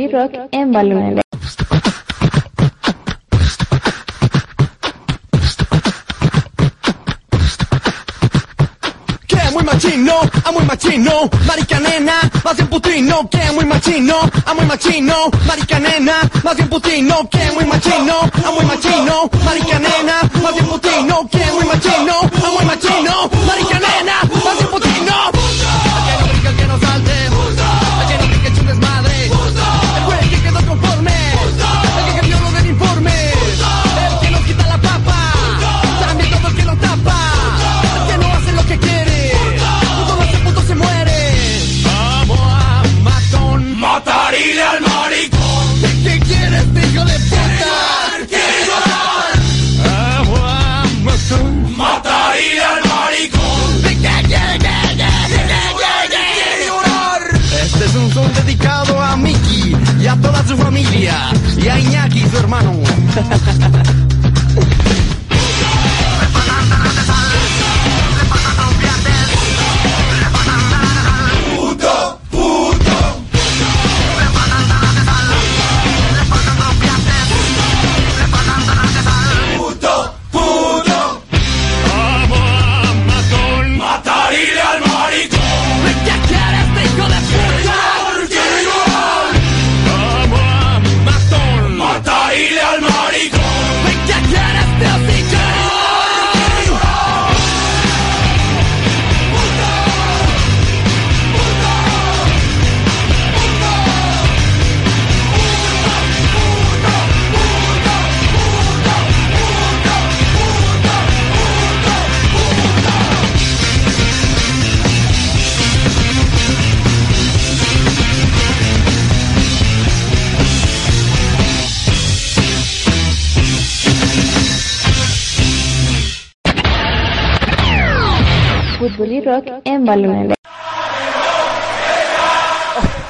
Fútbol y rock en muy machino, a muy machino, marica nena, más bien putino, que muy machino, a muy machino, marica nena, más bien putino, que muy machino, a muy machino, marica nena, más bien putino, que muy machino, a muy machino, marica nena, más bien putino. El que no brinca, el que no salte, tu hermano.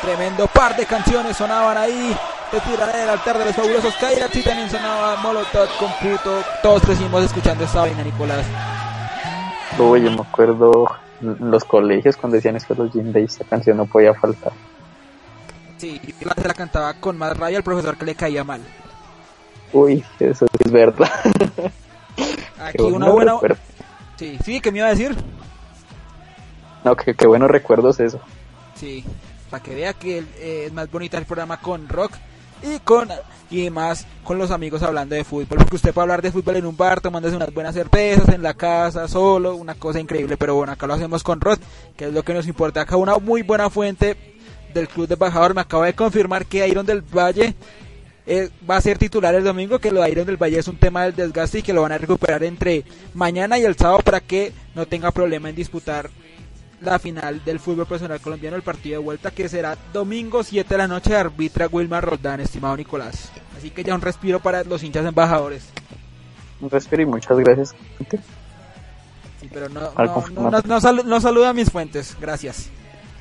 Tremendo par de canciones sonaban ahí. De tiradera al de los fabulosos Kairats y también sonaba Molotov con Puto. Todos crecimos escuchando esta vaina, Nicolás. Uy, yo me acuerdo en los colegios cuando decían eso de los Gym Days, esta canción no podía faltar. Sí, y la, se la cantaba con más rabia al profesor que le caía mal. Uy, eso es verdad. Aquí una buena. Sí, sí, ¿qué me iba a decir? No, qué, buenos recuerdos eso. Sí, para que vea que eh, es más bonita el programa con rock y con y más con los amigos hablando de fútbol, porque usted puede hablar de fútbol en un bar, tomándose unas buenas cervezas en la casa, solo, una cosa increíble, pero bueno, acá lo hacemos con rock, que es lo que nos importa. Acá una muy buena fuente del club de embajador me acaba de confirmar que Iron del Valle eh, va a ser titular el domingo, que lo de Iron del Valle es un tema del desgaste y que lo van a recuperar entre mañana y el sábado para que no tenga problema en disputar la final del fútbol profesional colombiano, el partido de vuelta que será domingo 7 de la noche, arbitra Wilmar Roldán, estimado Nicolás. Así que ya un respiro para los hinchas embajadores. Un respiro y muchas gracias. Sí, pero no, no, no, no, no no saluda a mis fuentes, gracias.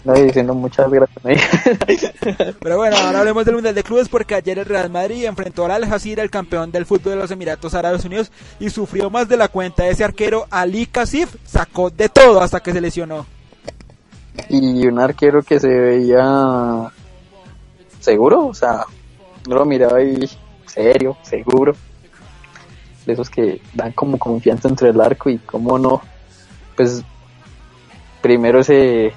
No, diciendo muchas gracias. Pero bueno, ahora hablemos del Mundial de Clubes porque ayer el Real Madrid enfrentó al Al Jazeera, el campeón del fútbol de los Emiratos Árabes Unidos, y sufrió más de la cuenta. Ese arquero Ali Kasif sacó de todo hasta que se lesionó. Y un arquero que se veía seguro, o sea, no lo miraba ahí serio, seguro. De esos que dan como confianza entre el arco y cómo no. Pues primero ese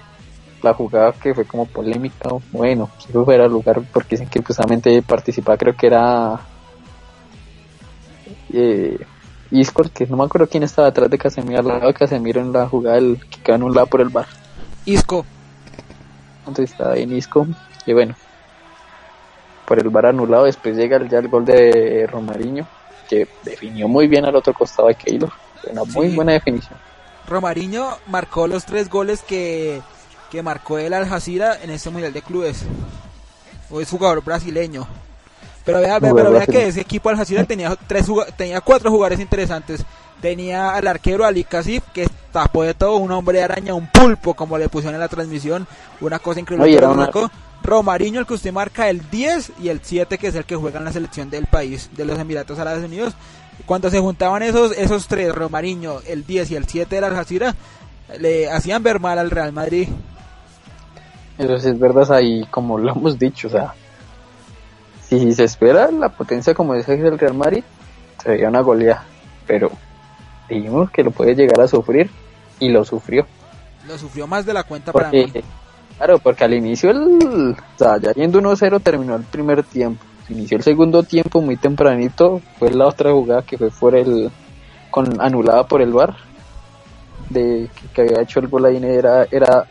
la jugada que fue como polémica, bueno, quiero fuera lugar porque dicen que justamente participaba, creo que era eh, Isco, que no me acuerdo quién estaba atrás de Casemiro, al lado de Casemiro en la jugada del que quedó anulada por el bar. Isco. Entonces estaba en Isco. Y bueno, por el bar anulado. Después llega ya el gol de Romariño, que definió muy bien al otro costado de Keylor. Una muy Sí. buena definición. Romariño marcó los tres goles que, que marcó el Al Jazeera en este Mundial de Clubes. O es jugador brasileño. Pero vea, vea, Jugador pero vea brasileño. que ese equipo Al Jazeera tenía, tres, tenía cuatro jugadores interesantes. Tenía al arquero Ali Kasif, que tapó de todo, un hombre araña, un pulpo, como le pusieron en la transmisión. Una cosa increíble. Oye, una- Romariño, el que usted marca el 10 y el 7, que es el que juega en la selección del país, de los Emiratos Árabes Unidos. Cuando se juntaban esos, esos tres, Romariño, el 10 y el 7 de la Jazeera, le hacían ver mal al Real Madrid. Eso sí es verdad, ahí como lo hemos dicho, o sea, si se espera la potencia como dice el Real Madrid, sería una goleada. Pero dijimos que lo puede llegar a sufrir y lo sufrió. Lo sufrió más de la cuenta para mí. Porque, claro, porque al inicio, el, o sea, ya yendo 1-0 terminó el primer tiempo. Inició el segundo tiempo muy tempranito. Fue la otra jugada que fue por el, con, anulada por el VAR. De que, que había hecho el gol ahí era, era.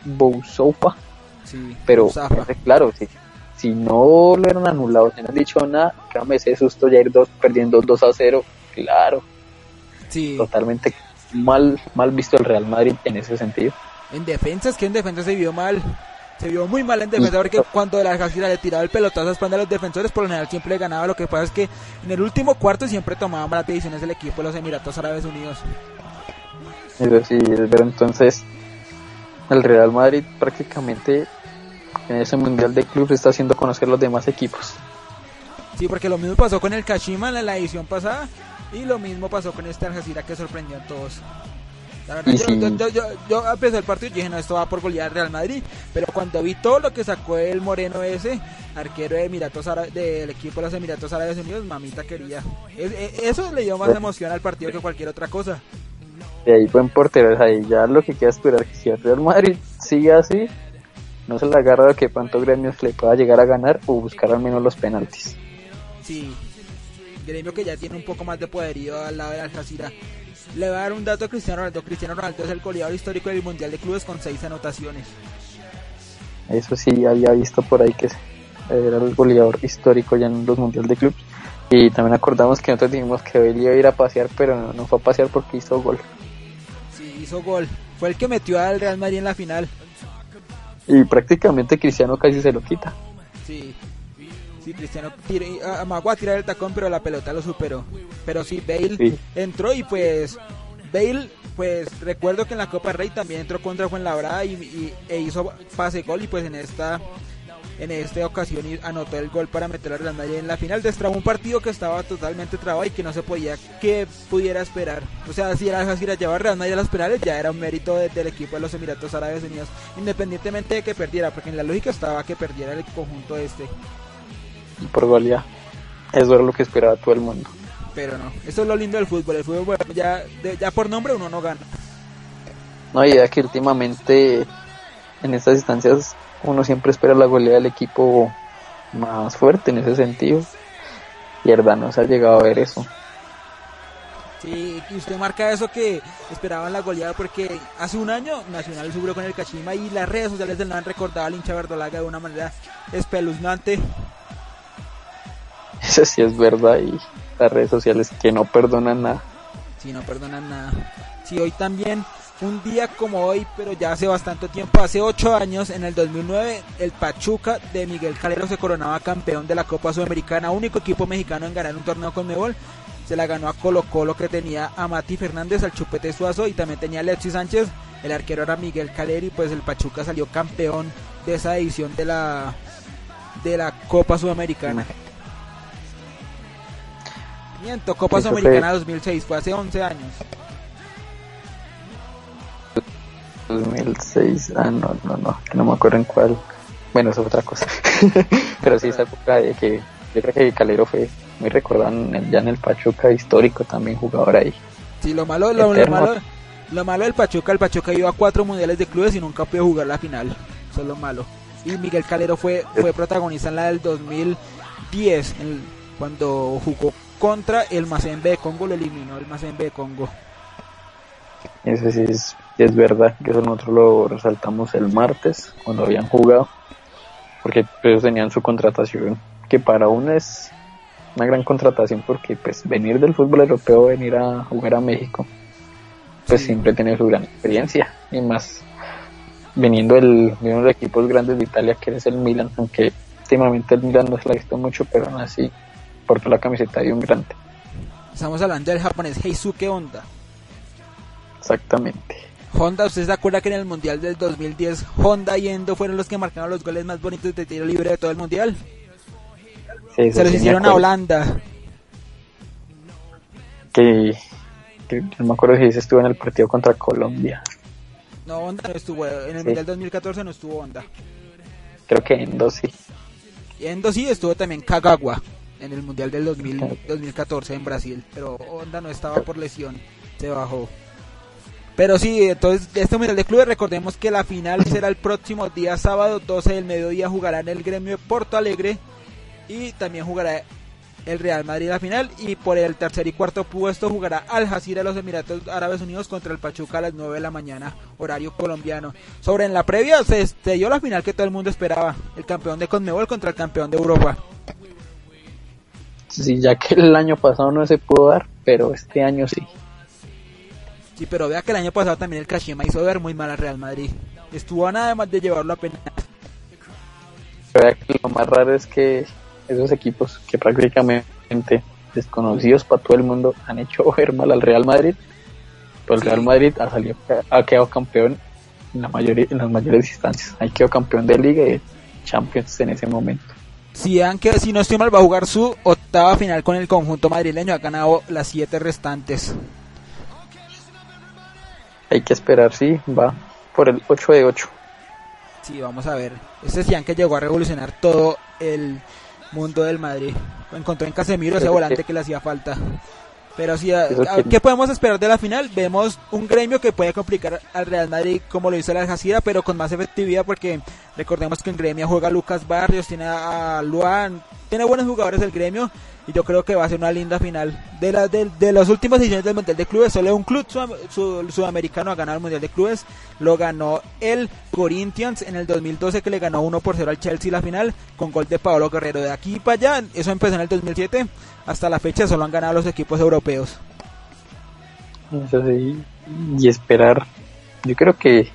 Sí, Pero, Zafa. claro, si, si no lo hubieran anulado, si no han dicho nada, créame ese susto ya ir dos, perdiendo 2 a 0. Claro, Sí, totalmente mal, mal visto el Real Madrid en ese sentido. en defensa es que en defensa se vio mal. Se vio muy mal en defensa porque cuando la Jazeera le tiraba el pelotazo a espalda a los defensores, por lo general siempre le ganaba. Lo que pasa es que en el último cuarto siempre tomaba malas decisiones el equipo de los Emiratos Árabes Unidos. Sí, es verdad. Entonces, el Real Madrid prácticamente en ese mundial de clubes está haciendo conocer los demás equipos. Sí, porque lo mismo pasó con el Kashima en la edición pasada y lo mismo pasó con este Al Jazeera que sorprendió a todos. La verdad, Y yo, sí. yo, yo, yo, yo empecé el partido y dije, no, esto va por golear al Real Madrid. Pero cuando vi todo lo que sacó el moreno ese, arquero de Emiratos Ára- del equipo de los Emiratos Árabes Unidos, mamita quería. Es- e- eso le dio más emoción al partido que cualquier otra cosa. De ahí buen portero, y ya lo que queda esperar que si el Real Madrid sigue así, no se le agarra de que pronto Gremios le pueda llegar a ganar o buscar al menos los penaltis. Sí, gremio que ya tiene un poco más de poderío al lado de Al Jazeera. Le va a dar un dato a Cristiano Ronaldo. Cristiano Ronaldo es el goleador histórico del Mundial de Clubes con seis anotaciones. Eso sí, había visto por ahí que era el goleador histórico ya en los mundiales de clubes. Y también acordamos que nosotros dijimos que Bale iba a ir a pasear, pero no, no fue a pasear porque hizo gol. Sí, hizo gol. Fue el que metió al Real Madrid en la final. Y prácticamente Cristiano casi se lo quita. Sí. Sí, Cristiano amagó a tirar el tacón, pero la pelota lo superó. Pero sí, Bale Sí. entró y pues Bale pues recuerdo que en la Copa Rey también entró contra Fuenlabrada y, y e hizo pase gol y pues en esta en esta ocasión anotó el gol para meter a Real Madrid en la final. Destrabó un partido que estaba totalmente trabado y que no se podía que pudiera esperar. O sea, si era Jasira llevar a Real Madrid a las penales, ya era un mérito de- del equipo de los Emiratos Árabes Unidos, independientemente de que perdiera, porque en la lógica estaba que perdiera el conjunto este. Y por goleada. Eso era lo que esperaba todo el mundo. Pero no, eso es lo lindo del fútbol. El fútbol bueno, ya, de- ya por nombre uno no gana. No, y ya que últimamente en estas instancias uno siempre espera la goleada del equipo más fuerte en ese sentido. Y verdad no se ha llegado a ver eso. Sí, y usted marca eso que esperaban la goleada porque hace un año Nacional subió con el Kashima y las redes sociales del han recordado al hincha verdolaga de una manera espeluznante. Eso sí es verdad y las redes sociales que no perdonan nada. Sí, no perdonan nada. Sí, hoy también, un día como hoy, pero ya hace bastante tiempo, hace ocho años, en el 2009, el Pachuca de Miguel Calero se coronaba campeón de la Copa Sudamericana, único equipo mexicano en ganar un torneo con Mebol. Se la ganó a Colo Colo que tenía a Mati Fernández, al Chupete Suazo y también tenía a Alexis Sánchez. El arquero era Miguel Calero y pues el Pachuca salió campeón de esa edición de la de la Copa Sudamericana. Miento, Copa Eso fue- Sudamericana 2006, fue hace 11 años. 2006, ah no, no, no, que no me acuerdo en cuál. Bueno, eso es otra cosa. Pero sí, esa época de que yo creo que Calero fue muy recordado en el- ya en el Pachuca histórico también jugador ahí. Sí, lo malo, lo, lo malo, lo malo del Pachuca, el Pachuca iba a cuatro mundiales de clubes y nunca pudo jugar la final. Eso es lo malo. Y Miguel Calero fue, fue protagonista en la del 2010, en- cuando jugó contra el Mazembe de Congo, lo eliminó el Mazembe de Congo. Eso sí es, es verdad, que eso nosotros lo resaltamos el martes cuando habían jugado, porque pues, ellos tenían su contratación, que para uno es una gran contratación porque pues venir del fútbol europeo, venir a jugar a México, pues Sí. siempre tiene su gran experiencia, y más viniendo del, de uno de los equipos grandes de Italia que es el Milan, aunque últimamente el Milan no se la ha visto mucho, pero aún así portó la camiseta de un grande, Estamos hablando del japonés Heisuke Honda. exactamente. Honda, ¿usted se acuerda que en el Mundial del 2010 Honda y Endo fueron los que marcaron los goles más bonitos de tiro libre de todo el Mundial? Sí, Se los sí hicieron a. Holanda. que, que no me acuerdo si ese estuvo en el partido contra Colombia. No, Honda no estuvo. En el Sí. Mundial 2014 no estuvo Honda. Creo que en dos sí. Y Endo sí estuvo también Kagawa en el Mundial del 2000 2014 en Brasil. Pero Honda no estaba por lesión. Se bajó. Pero sí, entonces de este Mundial de Clubes recordemos que la final será el próximo día sábado 12 del mediodía. Jugará en el gremio de Porto Alegre. Y también jugará el Real Madrid la final. Y por el tercer y cuarto puesto jugará Al Jazeera de los Emiratos Árabes Unidos contra el Pachuca a las 9 de la mañana, horario colombiano. Sobre en la previa se, se dio la final que todo el mundo esperaba. El campeón de Conmebol contra el campeón de Europa. Sí, ya que el año pasado no se pudo dar, pero este año sí. Sí, pero vea que el año pasado también el Kashima hizo ver muy mal al Real Madrid. Estuvo a nada más de llevarlo a pena. Pero vea que lo más raro es que esos equipos que prácticamente desconocidos para todo el mundo han hecho ver mal al Real Madrid. Pues el. Real Madrid ha, salido, ha quedado campeón en, la mayoría, en las mayores instancias. Ha quedado campeón de Liga y Champions en ese momento. Si dan que si no estoy mal va a jugar su octava final con el conjunto madrileño. Ha ganado las siete restantes. Hay que esperar, sí, va por el 8 de 8. Sí, vamos a ver. Este Cian que llegó a revolucionar todo el mundo del Madrid. Encontró en Casemiro ese volante que le hacía falta. Pero que- ¿qué podemos esperar de la final? Vemos un gremio que puede complicar al Real Madrid como lo hizo el Algeciras, pero con más efectividad porque recordemos que en gremio juega Lucas Barrios, tiene a Luan, tiene buenos jugadores el gremio y yo creo que va a ser una linda final. De, la, de, de las últimas ediciones del Mundial de Clubes, solo un club sudam- su- sudamericano ha ganado el Mundial de Clubes, lo ganó el Corinthians en el 2012 que le ganó 1 por 0 al Chelsea la final con gol de Paolo Guerrero. De aquí para allá, eso empezó en el 2007, hasta la fecha solo han ganado los equipos europeos. Eso sí, y esperar. Yo creo que,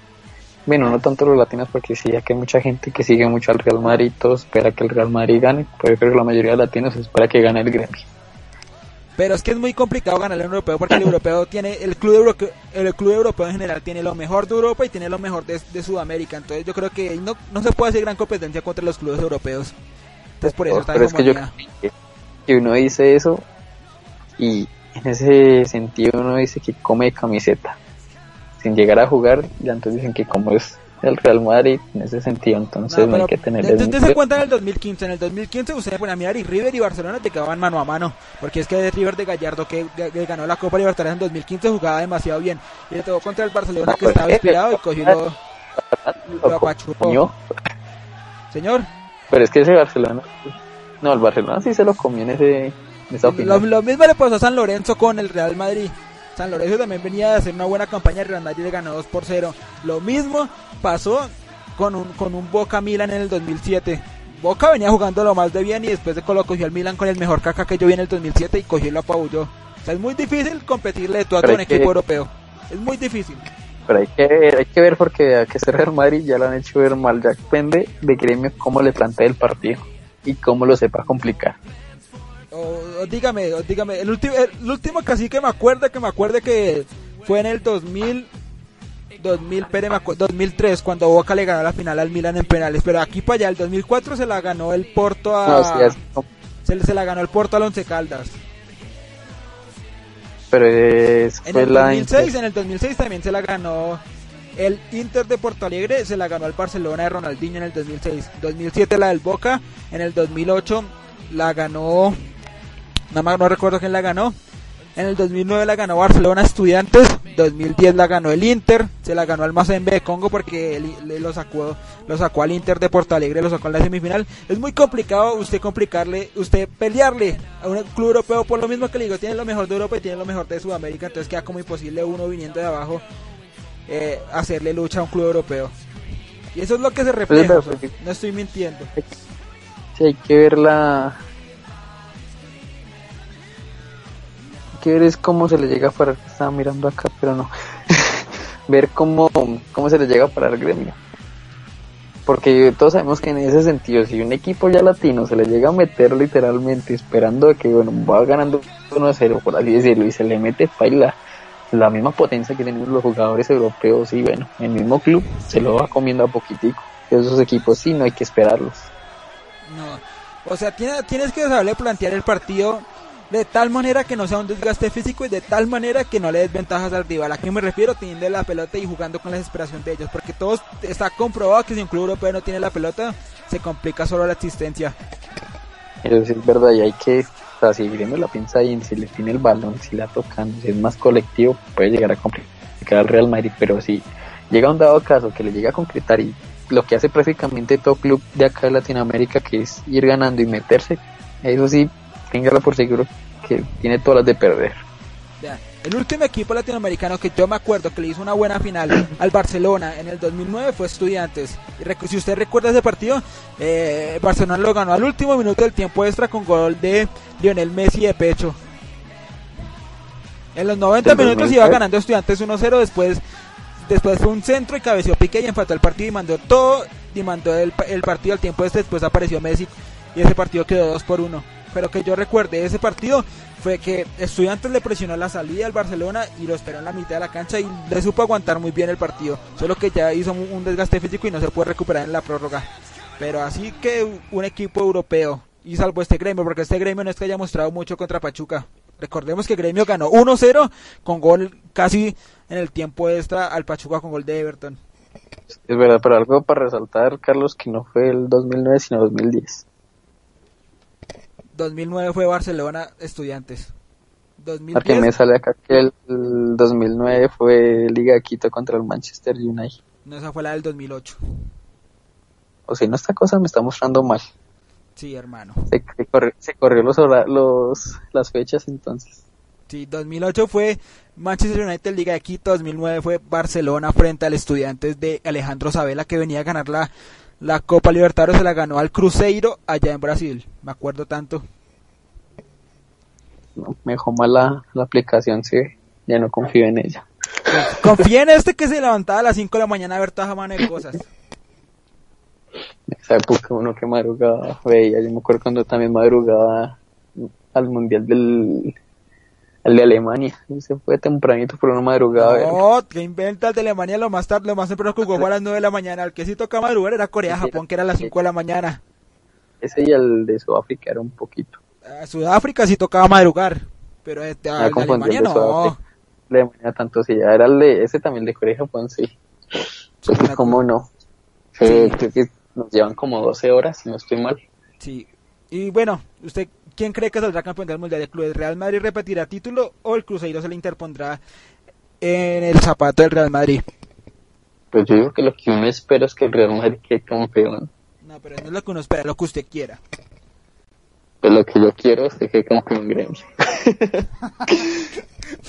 bueno, no tanto los latinos, porque sí, ya que hay mucha gente que sigue mucho al Real Madrid, todos espera que el Real Madrid gane, pero yo creo que la mayoría de latinos espera que gane el gremio. Pero es que es muy complicado ganarle a un europeo porque el europeo tiene, el club europeo, el club europeo en general tiene lo mejor de Europa y tiene lo mejor de, de Sudamérica. Entonces yo creo que no, no se puede hacer gran competencia contra los clubes europeos. Entonces por eso está Pero es que yo que, uno dice eso y en ese sentido uno dice que come camiseta sin llegar a jugar y entonces dicen que como es el Real Madrid en ese sentido entonces No, hay que tener de- de- dese cuenta en el 2015. En el 2015 usted se pone a mirar y River y Barcelona te quedaban mano a mano. Porque es que de River de Gallardo que, ganó la Copa Libertadores en 2015 jugaba demasiado bien. Y le tocó contra el Barcelona No, que pues, estaba eh, inspirado y cogió lo, lo. Señor, pero es que ese Barcelona no el Barcelona sí se lo comió en ese en esa lo, lo mismo le pasó a San Lorenzo con el Real Madrid. San Lorenzo también venía de hacer una buena campaña. Real Madrid le ganó 2 por 0. Lo mismo pasó con un, con un Boca Milan en el 2007. Boca venía jugando lo más de bien y después de lo cogió al Milan con el mejor caca que yo vi en el 2007 y cogió y lo apabulló. O sea, es muy difícil competirle de todo a un que- equipo europeo. Es muy difícil. pero hay que ver hay que ver porque a que ese Real Madrid ya lo han hecho ver mal ya depende de Gremio cómo le plantee el partido y cómo lo sepa complicar O, o dígame, o dígame, el último, el último que así que me acuerdo, que me acuerdo que fue en el 2000, 2000, pere, me acu- 2003, cuando Boca le ganó la final al Milan en penales, pero aquí para allá, el 2004 se la ganó el Porto a, No, sí, es- se, se la ganó el Porto al Once Caldas. pero es, En el la 2006, en el 2006 también se la ganó el Inter de Porto Alegre, se la ganó al Barcelona de Ronaldinho en el 2006. 2007 la del Boca, en el 2008 la ganó, nada más no recuerdo quién la ganó. En el 2009 la ganó Barcelona Estudiantes, 2010 la ganó el Inter, se la ganó al Mazembe de Congo porque le- lo sacó lo sacó al Inter de Porto Alegre, lo sacó en la semifinal. Es muy complicado usted complicarle, usted pelearle a un club europeo por lo mismo que le digo, tiene lo mejor de Europa y tiene lo mejor de Sudamérica, entonces queda como imposible uno viniendo de abajo eh, hacerle lucha a un club europeo. Y eso es lo que se refleja, o sea, no estoy mintiendo. Sí, hay que ver la. Que ver es cómo se le llega a parar. Estaba mirando acá, pero no. ver cómo, cómo se le llega a parar gremio. Porque todos sabemos que en ese sentido, si un equipo ya latino se le llega a meter literalmente esperando que bueno, va ganando 1-0, por así decirlo, y se le mete paila la misma potencia que tienen los jugadores europeos, y bueno, el mismo club se lo va comiendo a poquitico. Esos equipos sí, no hay que esperarlos. No. O sea, tiene- tienes que saberle plantear el partido de tal manera que no sea un desgaste físico y de tal manera que no le des ventajas al rival. ¿A qué me refiero? Teniendo la pelota y jugando con la desesperación de ellos. Porque todos está comprobado que si un club europeo no tiene la pelota, se complica solo la existencia. Eso es verdad y hay que, o sea, si la piensa bien, si le tiene el balón, si la tocan, si es más colectivo, puede llegar a complicar al Real Madrid, pero si llega un dado caso que le llega a concretar y lo que hace prácticamente todo club de acá de Latinoamérica, que es ir ganando y meterse, eso sí, téngalo por seguro que tiene todas las de perder. Ya. El último equipo latinoamericano que yo me acuerdo que le hizo una buena final al Barcelona en el 2009 fue Estudiantes. Y si usted recuerda ese partido, eh, Barcelona lo ganó al último minuto del tiempo extra con gol de Lionel Messi de pecho. En los 90 Del minutos 2006. iba ganando Estudiantes 1-0, después después fue un centro y cabeció Piqué y empató el partido y mandó todo y mandó el partido al tiempo este, después apareció Messi y ese partido quedó 2 por 1. Pero que yo recuerde ese partido fue que Estudiantes le presionó la salida al Barcelona y lo esperó en la mitad de la cancha y le supo aguantar muy bien el partido. Solo que ya hizo un desgaste físico y no se puede recuperar en la prórroga. Pero así que un equipo europeo, y salvo este gremio, porque este gremio no es que haya mostrado mucho contra Pachuca. Recordemos que Gremio ganó 1-0 con gol casi en el tiempo extra al Pachuca con gol de Everton. Es verdad, pero algo para resaltar, Carlos, que no fue el 2009, sino 2010. 2009 fue Barcelona Estudiantes. Porque 2010 me sale acá que el, el 2009 fue Liga de Quito contra el Manchester United. no, esa fue la del 2008. O sea, no, esta cosa me está mostrando mal. Sí, hermano. Se, se corrió, se corrió los, los las fechas entonces. Sí, 2008 fue Manchester United Liga de Quito, 2009 fue Barcelona frente al Estudiantes de Alejandro Sabela que venía a ganar la, la Copa Libertadores, se la ganó al Cruzeiro allá en Brasil. Me acuerdo tanto. No, me dejó mal la, la aplicación, sí. Ya no confío en ella. Confía en este que se levantaba a las 5 de la mañana a ver toda mano de cosas. Esa época uno que madrugaba veía. Yo me acuerdo cuando también madrugaba al mundial del, El de Alemania. Se fue tempranito por una madrugada. a verlo. No, que inventa el de Alemania lo más tarde, lo más temprano que jugó a las 9 de la mañana. El que sí toca madrugar era Corea-Japón, que era a las 5 de la mañana. Ese y el de Sudáfrica era un poquito. A Sudáfrica sí tocaba madrugar, pero este, de Alemania no. Sudáfrica. De Alemania tanto sí, ya era el de ese también de Corea y Japón, sí. Pues una cómo no. Eh, creo que nos llevan como 12 horas, si no estoy mal. Sí. Y bueno, ¿usted quién cree que saldrá campeón del Mundial de Clubes? ¿Real Madrid repetirá título o el Cruzeiro se le interpondrá en el zapato del Real Madrid? Pues yo digo que lo que uno espera es que el Real Madrid quede campeón. No, pero no es lo que uno espera, es lo que usted quiera. Pues lo que yo quiero es que quede campeón gremio.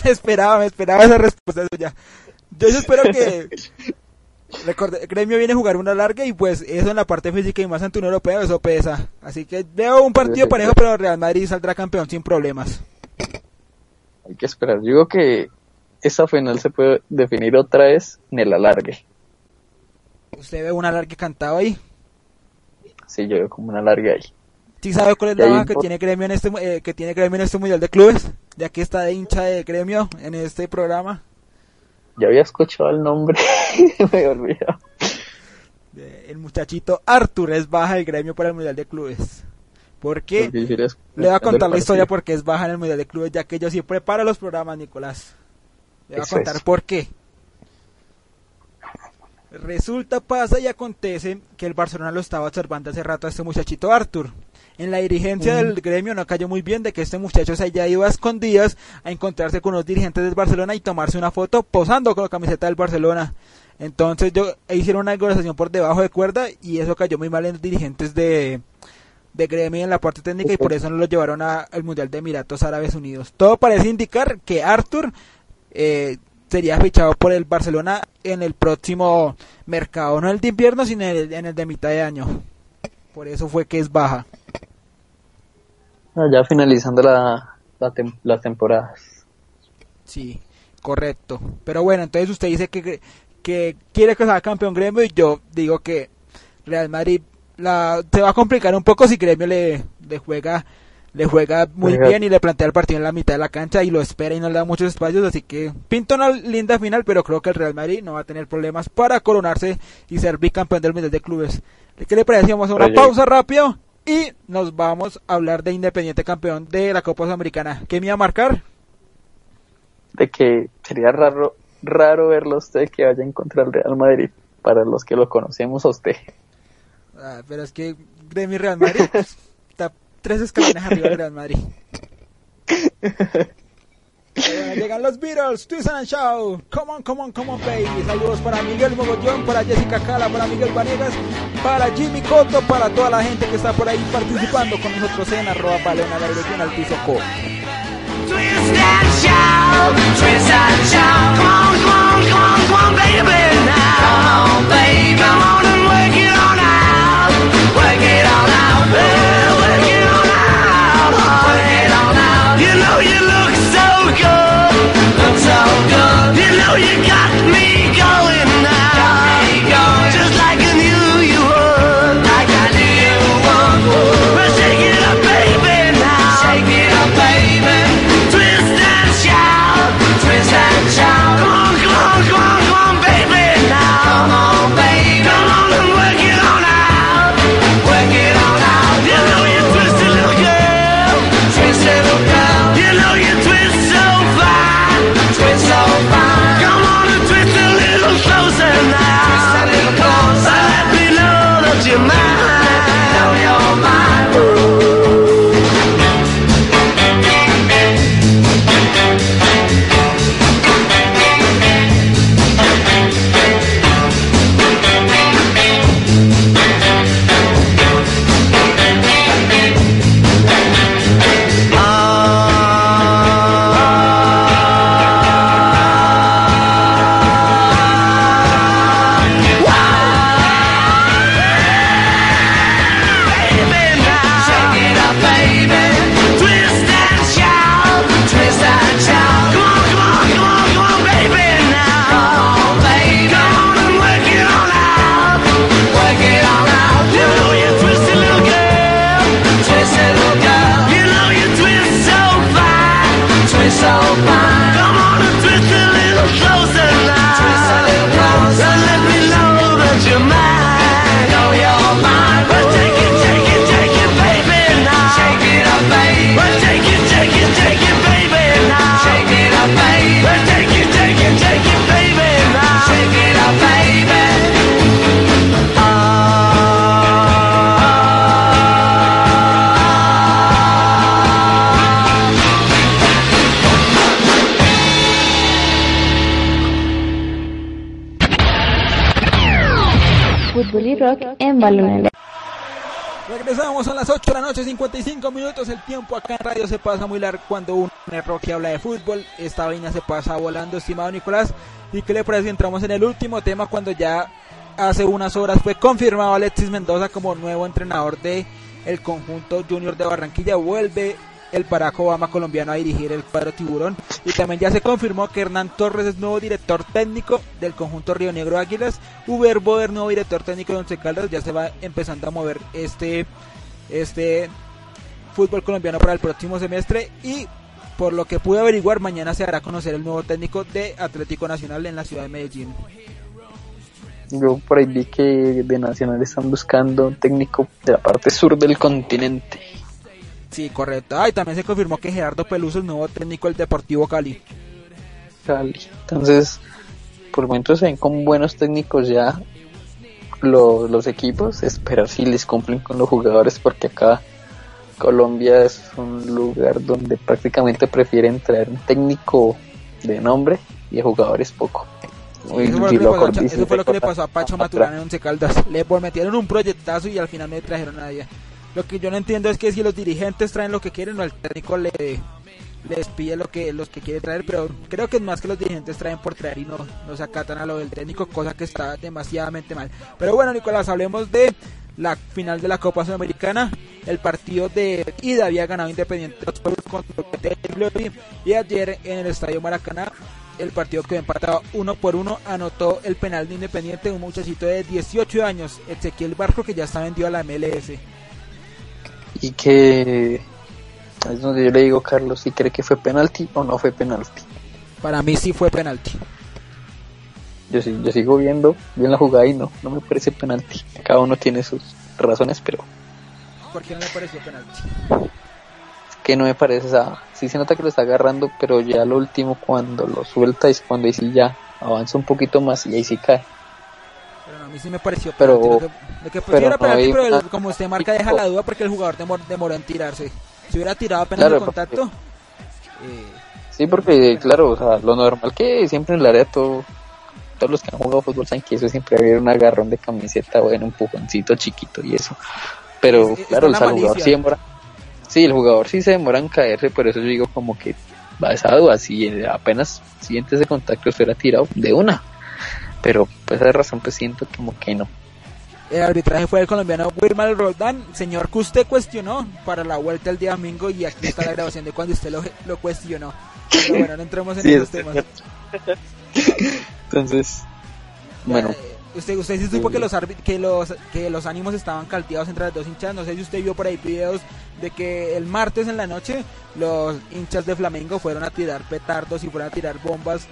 Me esperaba, me esperaba esa respuesta suya. Yo espero que el Gremio viene a jugar una larga y pues eso en la parte física y más ante un europeo eso pesa. Así que veo un partido parejo, pero Real Madrid saldrá campeón sin problemas. Hay que esperar. Yo digo que esa final se puede definir otra vez en el alargue. Usted ve una larga cantado ahí. Sí, yo veo como una larga ahí. ¿Sí sabe cuál es la baja que tiene Gremio en este eh, que tiene Gremio en este Mundial de Clubes? Ya que está de hincha de Gremio en este programa. Ya había escuchado el nombre, me he olvidado. El muchachito Arthur es baja del Gremio para el Mundial de Clubes. ¿Por qué? Le voy a contar la historia porque es baja en el Mundial de Clubes, ya que yo sí preparo los programas, Nicolás. Le voy a contar es. por qué. Resulta, pasa y acontece que el Barcelona lo estaba observando hace rato a este muchachito Arthur. En la dirigencia del gremio no cayó muy bien de que este muchacho se haya ido a escondidas a encontrarse con los dirigentes del Barcelona y tomarse una foto posando con la camiseta del Barcelona. Entonces yo hicieron una negociación por debajo de cuerda y eso cayó muy mal en los dirigentes de, de gremio en la parte técnica y por eso no lo llevaron a- al Mundial de Emiratos Árabes Unidos. Todo parece indicar que Arthur eh, sería fichado por el Barcelona en el próximo mercado, no en el de invierno, sino en el, en el de mitad de año. Por eso fue que es baja. Ah, Ya finalizando la, la tem- las temporadas. Sí, correcto. Pero bueno, entonces usted dice que, que quiere que sea campeón Gremio y yo digo que Real Madrid la, se va a complicar un poco si Gremio le, le juega le juega muy Oiga. bien y le plantea el partido en la mitad de la cancha y lo espera y no le da muchos espacios, así que pinta una linda final, pero creo que el Real Madrid no va a tener problemas para coronarse y ser bicampeón del Mundial de Clubes. ¿Qué le parece? Vamos a una Oye. pausa rápido y nos vamos a hablar de Independiente campeón de la Copa Sudamericana. ¿Qué me iba a marcar? De que sería raro, raro verlo a usted que vaya en contra del Real Madrid. Para los que lo conocemos a usted. Ah, pero es que Gremio y Real Madrid pues, está tres escalones arriba del Real Madrid. Bueno, llegan los Beatles, Twist and Shout. Come on, come on, come on, baby. Saludos para Miguel Mogollón, para Jessica Cala, para Miguel Vanegas, para Jimmy Cotto, para toda la gente que está por ahí participando con nosotros en arroba balón a la dirección al piso co. Regresamos a las 8 de la noche, 55 minutos. El tiempo acá en radio se pasa muy largo cuando un rock habla de fútbol. Esta vaina se pasa volando, estimado Nicolás. ¿Y qué le parece si entramos en el último tema cuando ya hace unas horas fue confirmado Alexis Mendoza como nuevo entrenador de el conjunto Junior de Barranquilla? Vuelve el Barack Obama colombiano a dirigir el cuadro tiburón y también ya se confirmó que Hernán Torres es nuevo director técnico del conjunto Río Negro Águilas, Uber Boder nuevo director técnico de Once Caldas, ya se va empezando a mover este este fútbol colombiano para el próximo semestre y por lo que pude averiguar mañana se hará conocer el nuevo técnico de Atlético Nacional en la ciudad de Medellín. Yo por ahí vi que de Nacional están buscando un técnico de la parte sur del continente. Sí, correcto. Ah, y también se confirmó que Gerardo Peluso es el nuevo técnico del Deportivo Cali. Cali. Entonces, por el momento se ven con buenos técnicos ya los, los equipos. Esperar si les cumplen con los jugadores porque acá Colombia es un lugar donde prácticamente prefieren traer un técnico de nombre y a jugadores poco. Muy Eso fue, lo pasó, eso fue lo que le pasó a Pacho Maturana en Once Caldas. Le metieron un proyectazo y al final no le trajeron a nadie. Lo que yo no entiendo es que si los dirigentes traen lo que quieren o el técnico le les pide lo que los que quiere traer, pero creo que es más que los dirigentes traen por traer y no, no se acatan a lo del técnico, cosa que está demasiadamente mal. Pero bueno, Nicolás, hablemos de la final de la Copa Sudamericana. El partido de ida había ganado Independiente contra el y ayer en el Estadio Maracaná el partido quedó empatado uno por uno, anotó el penal de Independiente un muchachito de 18 años, Ezequiel Barco, que ya está vendido a la MLS. Y que es donde yo le digo, Carlos, si cree que fue penalti o no fue penalti. Para mí sí fue penalti. Yo, sí- yo sigo viendo bien la jugada y no, no me parece penalti. Cada uno tiene sus razones, pero ¿Por qué no le pareció penalti? es que no me parece, o sea, sí se nota que lo está agarrando, pero ya lo último cuando lo suelta es cuando ahí sí ya avanza un poquito más y ahí sí cae. A mí sí me pareció Pero- penalti. Lo que, lo que pero era penalti, el- como usted marca deja la duda porque el jugador demor- demoró en tirarse. Si hubiera tirado apenas Claro, el contacto, eh, Sí, porque claro, o sea, lo normal que siempre en el área todo, todos los que han jugado fútbol saben que eso siempre había un agarrón de camiseta o un empujoncito chiquito y eso. Pero Es- claro, o sea, el jugador sí demora. Sí, el jugador sí se demora en caerse, por eso yo digo como que va esa duda, si apenas siente ese contacto fuera tirado de una. Pero pues esa razón pues siento como que no. el arbitraje fue el colombiano Wilmar Roldán. Señor que usted cuestionó para la vuelta el día domingo y aquí está la grabación de cuando usted lo, lo cuestionó. Pero bueno, no entremos en Sí, esos es temas. Entonces, bueno, Usted, usted sí supo que los, que los que los ánimos estaban caldeados entre las dos hinchas. No sé si usted vio por ahí videos de que el martes en la noche los hinchas de Flamengo fueron a tirar petardos y fueron a tirar bombas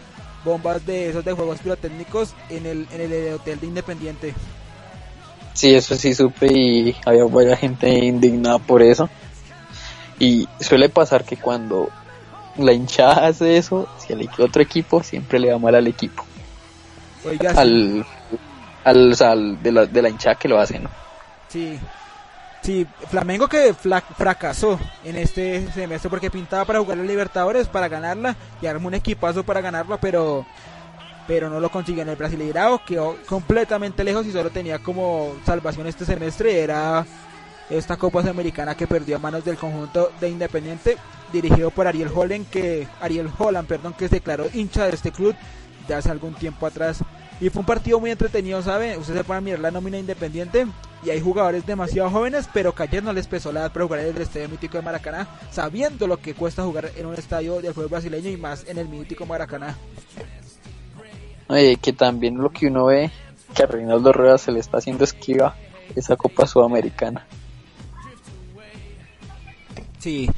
bombas de esos de juegos pirotécnicos en el, en el hotel de Independiente. Sí, eso sí supe y había varias gente indignada por eso. Y suele pasar que cuando la hinchada hace eso, si el otro equipo siempre le va mal al equipo. Oiga. Al, al, al de, la, de la hinchada que lo hace, ¿no? Sí. Sí, Flamengo que fracasó en este semestre porque pintaba para jugar la Libertadores, para ganarla y armó un equipazo para ganarla, pero pero no lo consiguió en el Brasileirao, quedó completamente lejos y solo tenía como salvación este semestre era esta Copa Sudamericana que perdió a manos del conjunto de Independiente dirigido por Ariel Holland que Ariel Holland, perdón, que se declaró hincha de este club de hace algún tiempo atrás. Y fue un partido muy entretenido, ¿sabe? Ustedes se pueden mirar la nómina independiente y hay jugadores demasiado jóvenes, pero que ayer no les pesó la edad para jugar en el estadio mítico de Maracaná, sabiendo lo que cuesta jugar en un estadio del fútbol brasileño y más en el mítico Maracaná. Oye, que también lo que uno ve que a Reinaldo Rueda se le está haciendo esquiva esa Copa Sudamericana. Sí,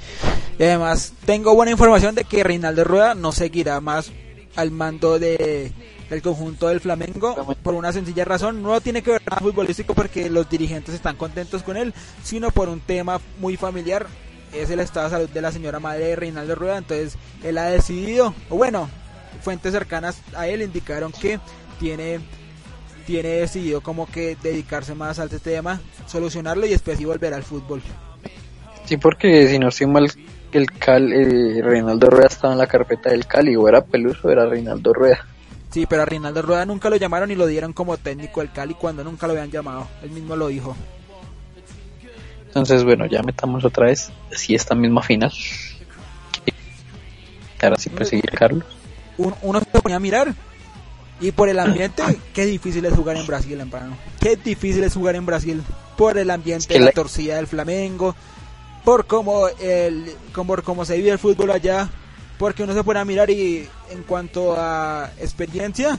y además tengo buena información de que Reinaldo Rueda no seguirá más al mando de, del conjunto del Flamengo por una sencilla razón. No tiene que ver nada futbolístico porque los dirigentes están contentos con él, sino por un tema muy familiar. Es el estado de salud de la señora madre de Reinaldo Rueda. Entonces él ha decidido, o bueno, fuentes cercanas a él indicaron que tiene tiene decidido como que dedicarse más a este tema, solucionarlo y después sí volver al fútbol. Sí, porque si no estoy mal, el Cal, eh, Reinaldo Rueda estaba en la carpeta del Cali, o era Peluso o era Reinaldo Rueda. Sí, pero a Reinaldo Rueda nunca lo llamaron y lo dieron como técnico del Cali cuando nunca lo habían llamado. Él mismo lo dijo. Entonces, bueno, ya metamos otra vez si esta misma final. Ahora sí puede seguir Carlos. Un- uno se ponía a mirar y por el ambiente, qué difícil es jugar en Brasil, hermano. Qué difícil es jugar en Brasil. Por el ambiente, que la la- torcida del Flamengo, por cómo, el, como, por cómo se vive el fútbol allá. Porque uno se pone a mirar y en cuanto a experiencia,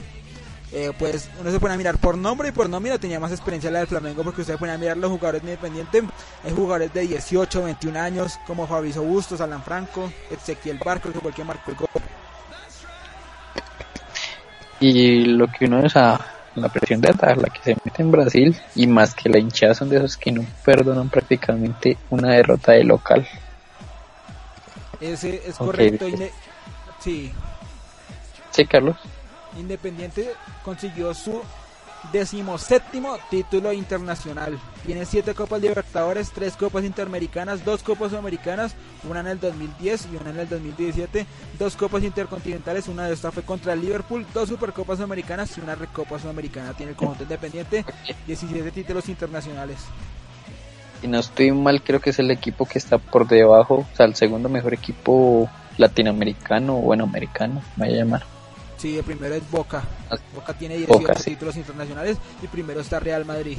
eh, pues uno se pone a mirar por nombre y por nómina tenía más experiencia la del Flamengo porque usted pone a mirar los jugadores de Independiente, hay jugadores de 18, 21 años como Fabrizio Bustos, Alan Franco, Ezequiel Barco que fue el que marcó el gol. Y lo que uno es a la presión de atar, la que se mete en Brasil, y más que la hinchada son de esos que no perdonan prácticamente una derrota de local. Ese es Ok, correcto. sí, Sí, Carlos. Independiente consiguió su decimoséptimo título internacional. Tiene siete Copas Libertadores, tres Copas Interamericanas, dos Copas Americanas, una en el 2010 y una en el 2017, dos Copas Intercontinentales, una de estas fue contra el Liverpool, dos Supercopas Americanas y una Recopa Sudamericana. Tiene el conjunto independiente 17 títulos internacionales. Si no estoy mal, creo que es el equipo que está por debajo, o sea, el segundo mejor equipo latinoamericano o bueno, americano, me voy a llamar. Sí, el primero es Boca. Ah, Boca tiene 18 Boca, sí. títulos internacionales y primero está Real Madrid.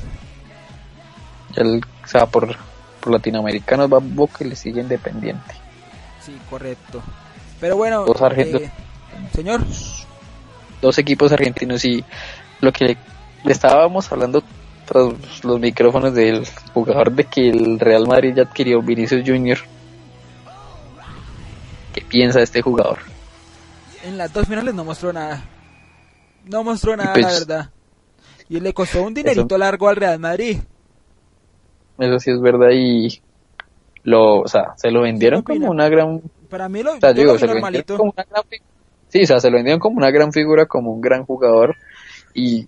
Ya el- o sea, por, por latinoamericanos va Boca y le sigue Independiente. Sí, correcto. Pero bueno, Dos eh, señor, Dos equipos argentinos y lo que le estábamos hablando tras los micrófonos del jugador de que el Real Madrid ya adquirió Vinicius Junior. ¿Qué piensa este jugador? en las dos finales no mostró nada. No mostró nada, pues- la verdad. Y le costó un dinerito largo al Real Madrid. Eso sí es verdad y lo, o sea, se lo vendieron como una gran Para mí lo, O sea, yo digo, lo vi se lo normalito. vendieron como una gran Sí, o sea, se lo vendieron como una gran figura, como un gran jugador. Y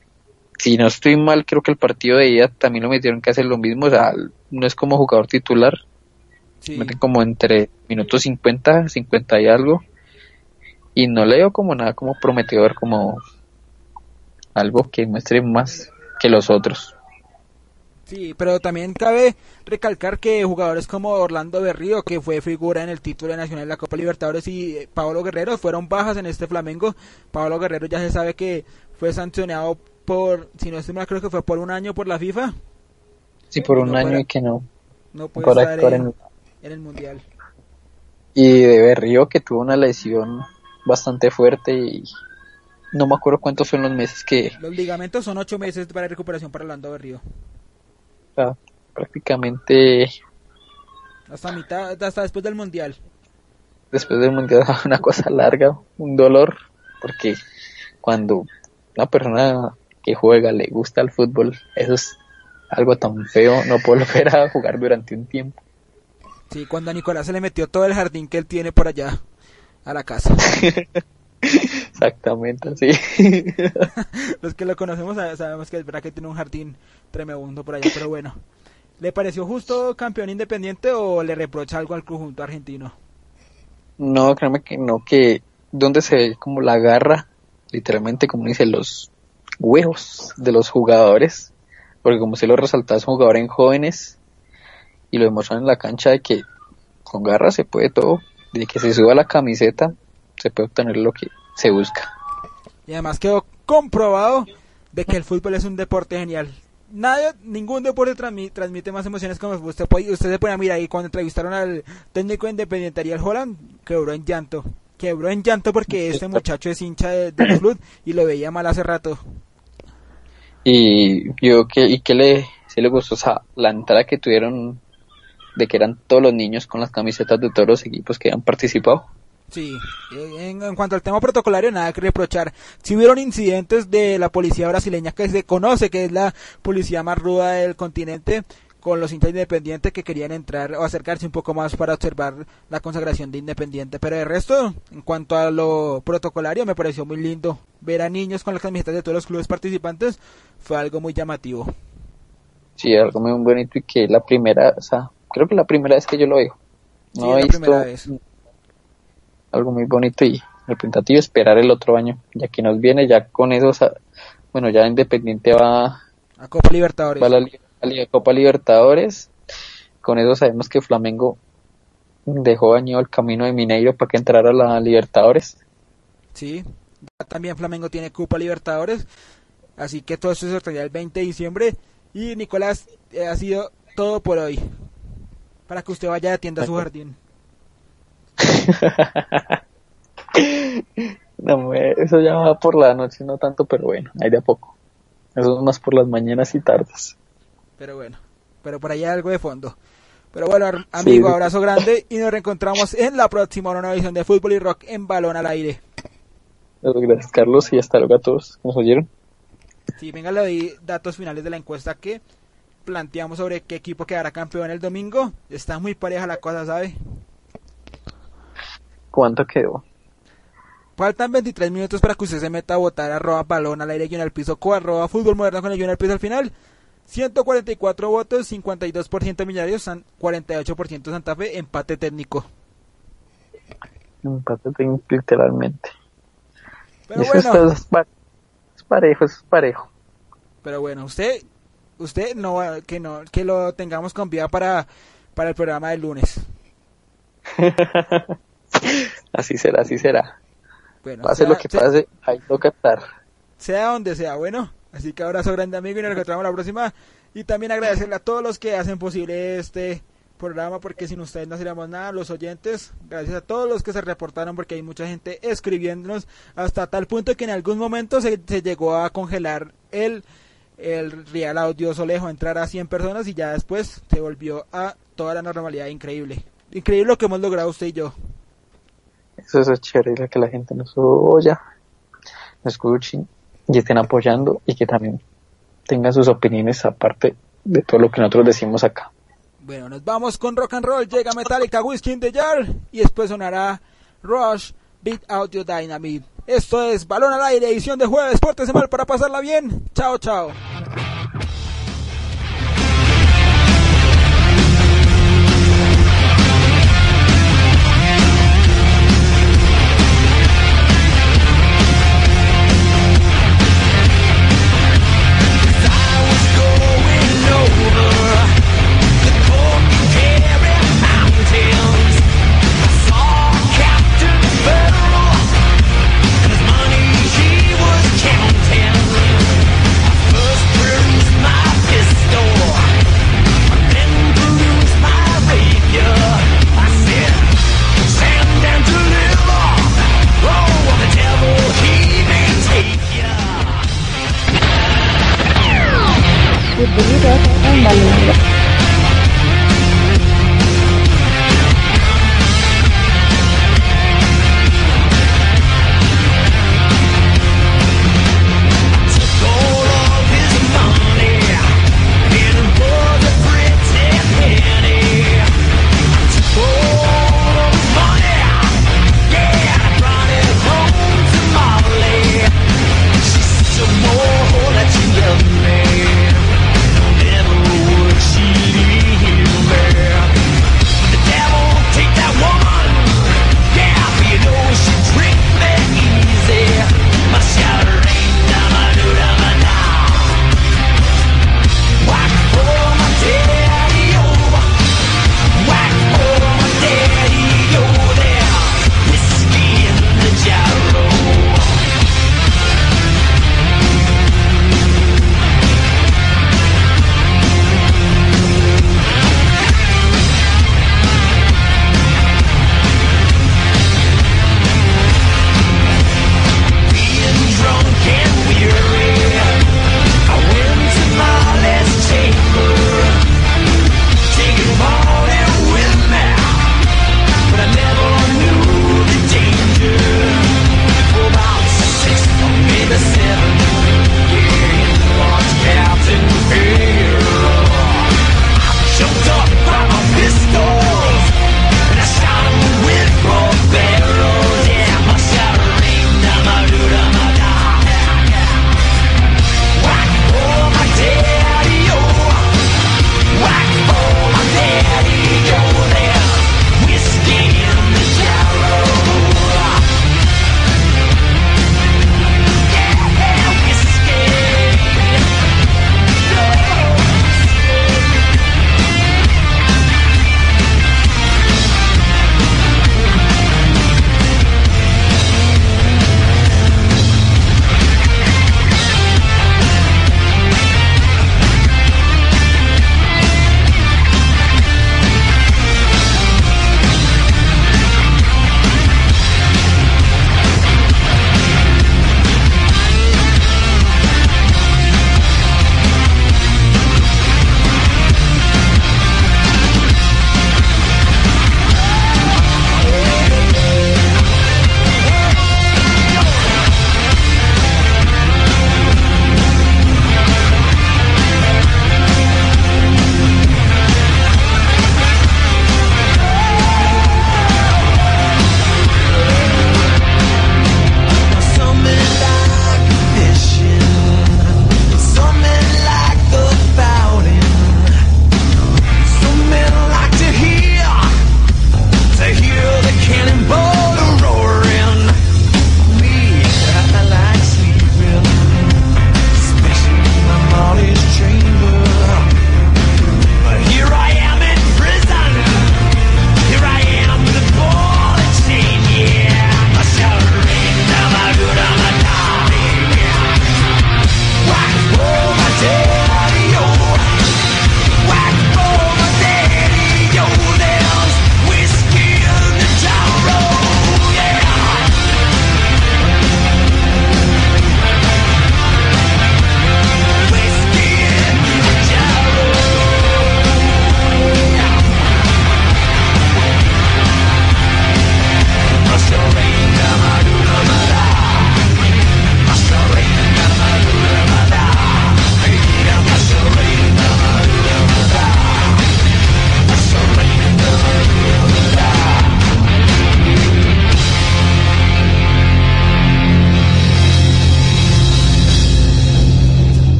si no estoy mal, creo que el partido de ida también lo metieron que hacer lo mismo. O sea, no es como jugador titular. Sí. Meten como entre minutos 50, 50 y algo. Y no le veo como nada como prometedor, como algo que muestre más que los otros. Sí, pero también cabe recalcar que jugadores como Orlando Berrío, que fue figura en el título nacional de la Copa Libertadores, y eh, Pablo Guerrero fueron bajas en este Flamengo. Pablo Guerrero ya se sabe que fue sancionado por, si no estoy mal, creo que fue por un año por la FIFA. Sí, por un no año y que no. No puede Para estar en, el Mundial. Y de Berrío que tuvo una lesión bastante fuerte y no me acuerdo cuántos son los meses que Los ligamentos son ocho meses para recuperación para Orlando Berrío. sea, prácticamente Hasta mitad, hasta después del Mundial. después del mundial una cosa larga, un dolor, porque cuando una persona que juega le gusta el fútbol, eso es algo tan feo, no volver a jugar durante un tiempo. Sí, cuando a Nicolás se le metió todo el jardín que él tiene por allá a la casa. Exactamente, así. Los que lo conocemos sabe- sabemos que es verdad que tiene un jardín tremendo por allá, pero bueno. ¿Le pareció justo campeón independiente o le reprocha algo al conjunto argentino? No, créeme que no, que donde se ve como la garra, literalmente como dice, los huevos de los jugadores, porque como se lo resaltaba, es un jugador en jóvenes y lo demuestran en la cancha de que con garra se puede todo, de que se suba la camiseta, se puede obtener lo que se busca. Y además quedó comprobado de que el fútbol es un deporte genial. Nadie, ningún deporte transmi- transmite más emociones como usted. puede- Usted se puede mirar ahí cuando entrevistaron al técnico de Independiente Ariel Holland, quebró en llanto. Quebró en llanto porque este muchacho es hincha de- del club y lo veía mal hace rato. Y yo que, y que le, sí le gustó, o sea, la entrada que tuvieron de que eran todos los niños con las camisetas de todos los equipos que han participado. Sí, en, en cuanto al tema protocolario, nada que reprochar. Si hubieron incidentes de la policía brasileña que se conoce que es la policía más ruda del continente, con los hinchas independientes que querían entrar o acercarse un poco más para observar la consagración de Independiente. Pero de resto, en cuanto a lo protocolario, me pareció muy lindo. Ver a niños con las camisetas de todos los clubes participantes fue algo muy llamativo. Sí, algo muy bonito y que la primera, o sea, creo que la primera vez que yo lo veo. Sí, No es he la primera vez. algo muy bonito y representativo, esperar el otro año, ya que nos viene ya con esos, bueno, ya Independiente va, A Copa Libertadores. va a la, A la Copa Libertadores, con eso sabemos que Flamengo dejó dañado el camino de Mineiro para que entrara a la Libertadores. Sí, ya también Flamengo tiene Copa Libertadores, así que todo esto se sorteará el 20 de diciembre. Y Nicolás, eh, ha sido todo por hoy. Para que usted vaya y atienda su jardín. No, eso ya va por la noche, no tanto, pero bueno, ahí de a poco. Eso es más por las mañanas y tardes. Pero bueno, pero por ahí hay algo de fondo. Pero bueno, amigo, Sí. abrazo grande y nos reencontramos en la próxima una edición de Fútbol y Rock en Balón al Aire. Gracias, Carlos, y hasta luego a todos. ¿Nos oyeron? Sí, venga, le doy datos finales de la encuesta que planteamos sobre qué equipo quedará campeón el domingo. Está muy pareja la cosa, ¿sabe? ¿Cuánto quedó? Faltan 23 minutos para que usted se meta a votar arroba balón al aire guion al piso co arroba fútbol moderno con el guion al piso al final. 144 votos, 52% Millonarios, san- 48% Santa Fe, empate técnico. Empate técnico, literalmente. Pero eso bueno, está- es, es parejo, es parejo. pero bueno, usted, usted no que no, que lo tengamos con vida para, para el programa del lunes. Así será, así será. Bueno, Pase sea- lo que sea- pase, ahí toca estar. sea donde sea, bueno. Así que abrazo grande amigo y nos encontramos la próxima. Y también agradecerle a todos los que hacen posible este programa porque sin ustedes no seríamos nada, los oyentes, gracias a todos los que se reportaron porque hay mucha gente escribiéndonos hasta tal punto que en algún momento se, se llegó a congelar el, el Real Audio Solejo, entrar a 100 personas y ya después se volvió a toda la normalidad, increíble. Increíble lo que hemos logrado usted y yo. Eso, es chévere, que la gente nos oya, nos escuchen y estén apoyando y que también tengan sus opiniones aparte de todo lo que nosotros decimos acá. Bueno, nos vamos con rock and roll. Llega Metallica, Whiskey in the Jar. Y después sonará Rush, Beat Audio Dynamite. Esto es Balón al Aire, edición de jueves. Pórtese mal para pasarla bien. Chao, chao.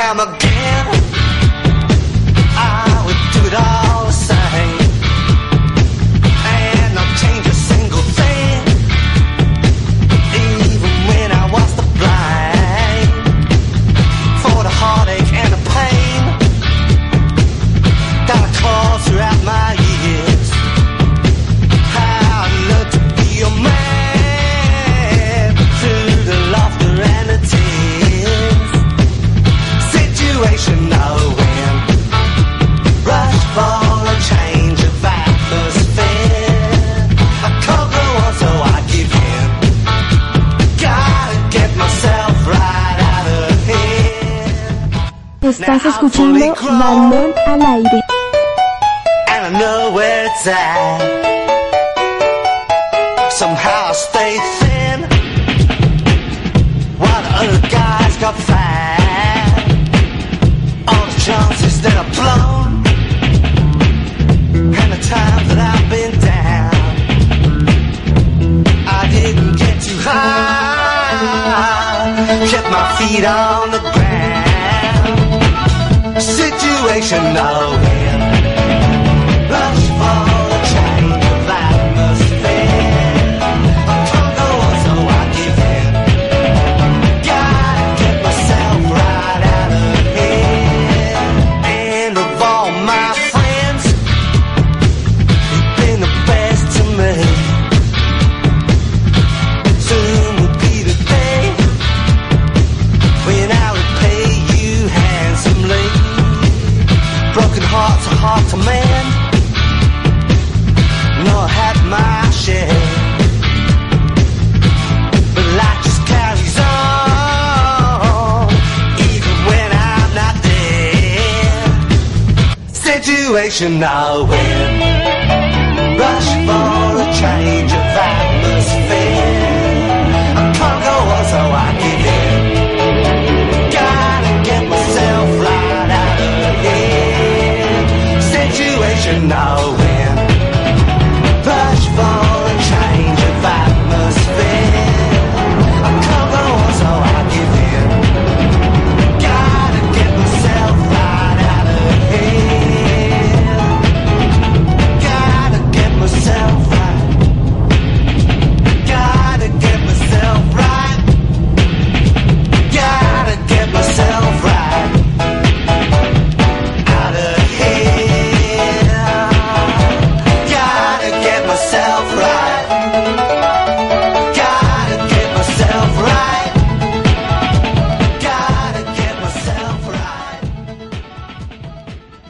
ama escuchando